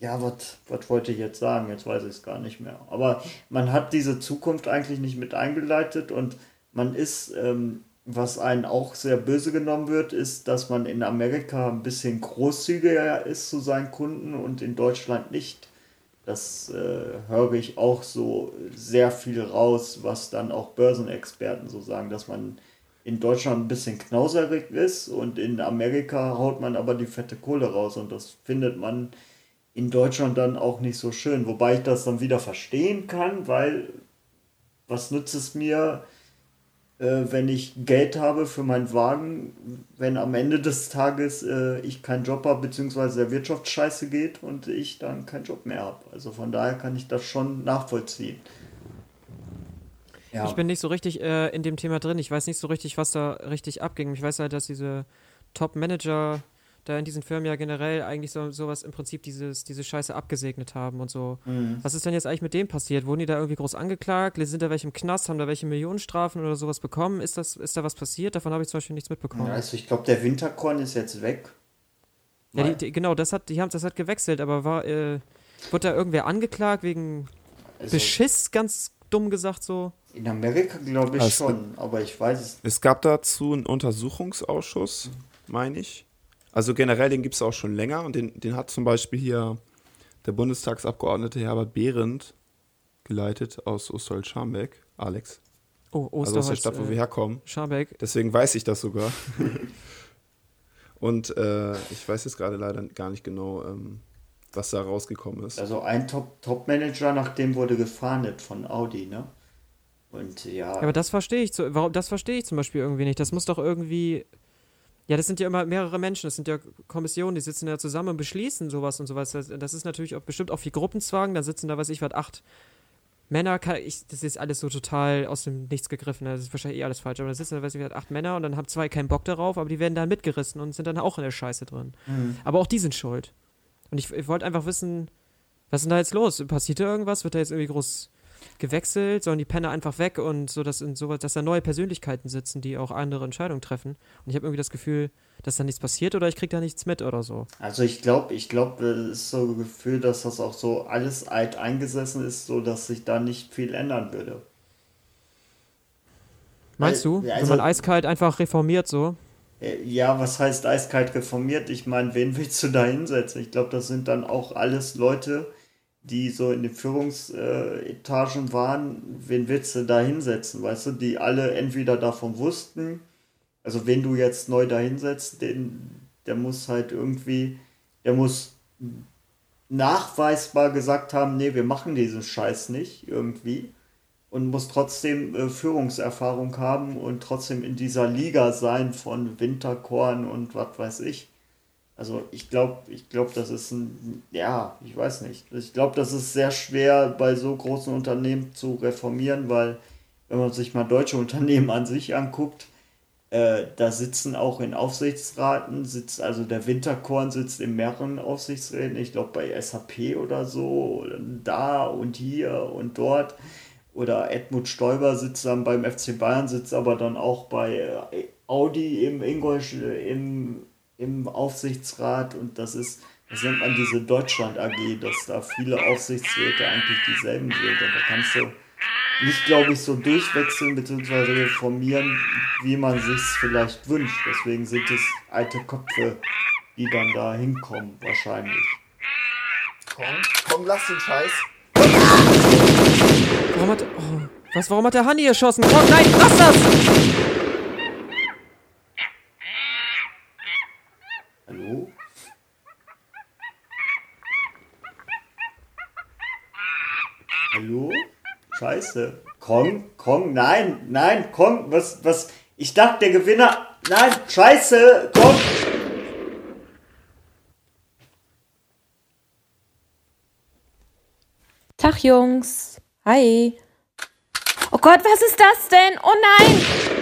ja, was wollte ich jetzt sagen? Jetzt weiß ich es gar nicht mehr. Aber man hat diese Zukunft eigentlich nicht mit eingeleitet und man ist, ähm, was einen auch sehr böse genommen wird, ist, dass man in Amerika ein bisschen großzügiger ist zu seinen Kunden und in Deutschland nicht. Das äh, höre ich auch so sehr viel raus, was dann auch Börsenexperten so sagen, dass man in Deutschland ein bisschen knauserig ist und in Amerika haut man aber die fette Kohle raus und das findet man in Deutschland dann auch nicht so schön. Wobei ich das dann wieder verstehen kann, weil was nützt es mir, äh, wenn ich Geld habe für meinen Wagen, wenn am Ende des Tages äh, ich keinen Job habe, beziehungsweise der Wirtschaft scheiße geht und ich dann keinen Job mehr habe. Also von daher kann ich das schon nachvollziehen. Ja. Ich bin nicht so richtig äh, in dem Thema drin. Ich weiß nicht so richtig, was da richtig abging. Ich weiß halt, dass diese Top-Manager da in diesen Firmen ja generell eigentlich so sowas im Prinzip dieses, diese Scheiße abgesegnet haben und so. Mhm. Was ist denn jetzt eigentlich mit denen passiert? Wurden die da irgendwie groß angeklagt? Sind da welche im Knast? Haben da welche Millionenstrafen oder sowas bekommen? Ist, das, ist da was passiert? Davon habe ich zum Beispiel nichts mitbekommen. Also ich glaube, der Winterkorn ist jetzt weg. Ja, die, die, genau, das hat, die haben, das hat gewechselt, aber war, äh, wurde da irgendwer angeklagt wegen Also- Beschiss, ganz dumm gesagt so? In Amerika glaube ich Also- schon, aber ich weiß es Es gab dazu einen Untersuchungsausschuss, meine ich. Also generell, den gibt es auch schon länger und den, den hat zum Beispiel hier der Bundestagsabgeordnete Herbert Behrendt geleitet aus Osterholz-Scharmbeck. Alex. Oh, Also aus der Osterholz, Stadt, wo äh, wir herkommen. Scharmbeck. Deswegen weiß ich das sogar. Und äh, ich weiß jetzt gerade leider gar nicht genau, ähm, was da rausgekommen ist. Also ein Top- Top-Manager, nach dem wurde gefahndet von Audi, ne? Und ja. Aber das verstehe ich, zu, warum, das verstehe ich zum Beispiel irgendwie nicht. Das muss doch irgendwie. Ja, das sind ja immer mehrere Menschen, das sind ja Kommissionen, die sitzen ja zusammen und beschließen sowas und sowas. Das, das ist natürlich auch bestimmt auch viel Gruppenzwang, da sitzen da, weiß ich was, acht Männer, kann, ich, das ist alles so total aus dem Nichts gegriffen, das ist wahrscheinlich eh alles falsch, aber da sitzen da, weiß ich was, acht Männer und dann haben zwei keinen Bock darauf, aber die werden dann mitgerissen und sind dann auch in der Scheiße drin. Mhm. Aber auch die sind schuld. Und ich, ich wollte einfach wissen, was ist denn da jetzt los? Passiert da irgendwas? Wird da jetzt irgendwie groß gewechselt? Sollen die Penner einfach weg und so, dass, in sowas, dass da neue Persönlichkeiten sitzen, die auch andere Entscheidungen treffen? Und ich habe irgendwie das Gefühl, dass da nichts passiert oder ich krieg da nichts mit oder so. Also ich glaube, ich glaube, es ist so ein Gefühl, dass das auch so alles alt eingesessen ist, so dass sich da nicht viel ändern würde. Meinst du? ja, Wenn also- man eiskalt einfach reformiert so? Äh, Ja, was heißt eiskalt reformiert? Ich meine, wen willst du da hinsetzen? Ich glaube, das sind dann auch alles Leute, die so in den Führungsetagen waren. Wen willst du da hinsetzen? Weißt du, die alle entweder davon wussten, also wen du jetzt neu da hinsetzt, den, der muss halt irgendwie, der muss nachweisbar gesagt haben, nee, wir machen diesen Scheiß nicht irgendwie und muss trotzdem äh, Führungserfahrung haben und trotzdem in dieser Liga sein von Winterkorn und was weiß ich. Also ich glaube, ich glaube, das ist ein, ja, ich weiß nicht. Ich glaube, das ist sehr schwer bei so großen Unternehmen zu reformieren, weil wenn man sich mal deutsche [LAUGHS] Unternehmen an sich anguckt, äh, da sitzen auch in Aufsichtsraten, sitzt, also der Winterkorn sitzt in mehreren Aufsichtsräten, ich glaube bei SAP oder so, da und hier und dort. Oder Edmund Stoiber sitzt dann beim FC Bayern, sitzt aber dann auch bei äh, Audi im Ingolsch, äh, im, im Aufsichtsrat und das ist, das nennt man diese Deutschland AG, dass da viele Aufsichtsräte eigentlich dieselben sind. Und da kannst du nicht, glaube ich, so durchwechseln bzw. reformieren, wie man sich vielleicht wünscht. Deswegen sind es alte Köpfe, die dann da hinkommen, wahrscheinlich. Komm, komm, lass den Scheiß. Warum hat. Oh, was, warum hat der Hanni erschossen? Komm, nein, lass das! Hallo? Hallo? Scheiße. Kong, Kong, nein, nein, Kong, was, was? Ich dachte, der Gewinner. Nein, scheiße, Kong. Tag, Jungs. Hi. Oh Gott, was ist das denn? Oh nein!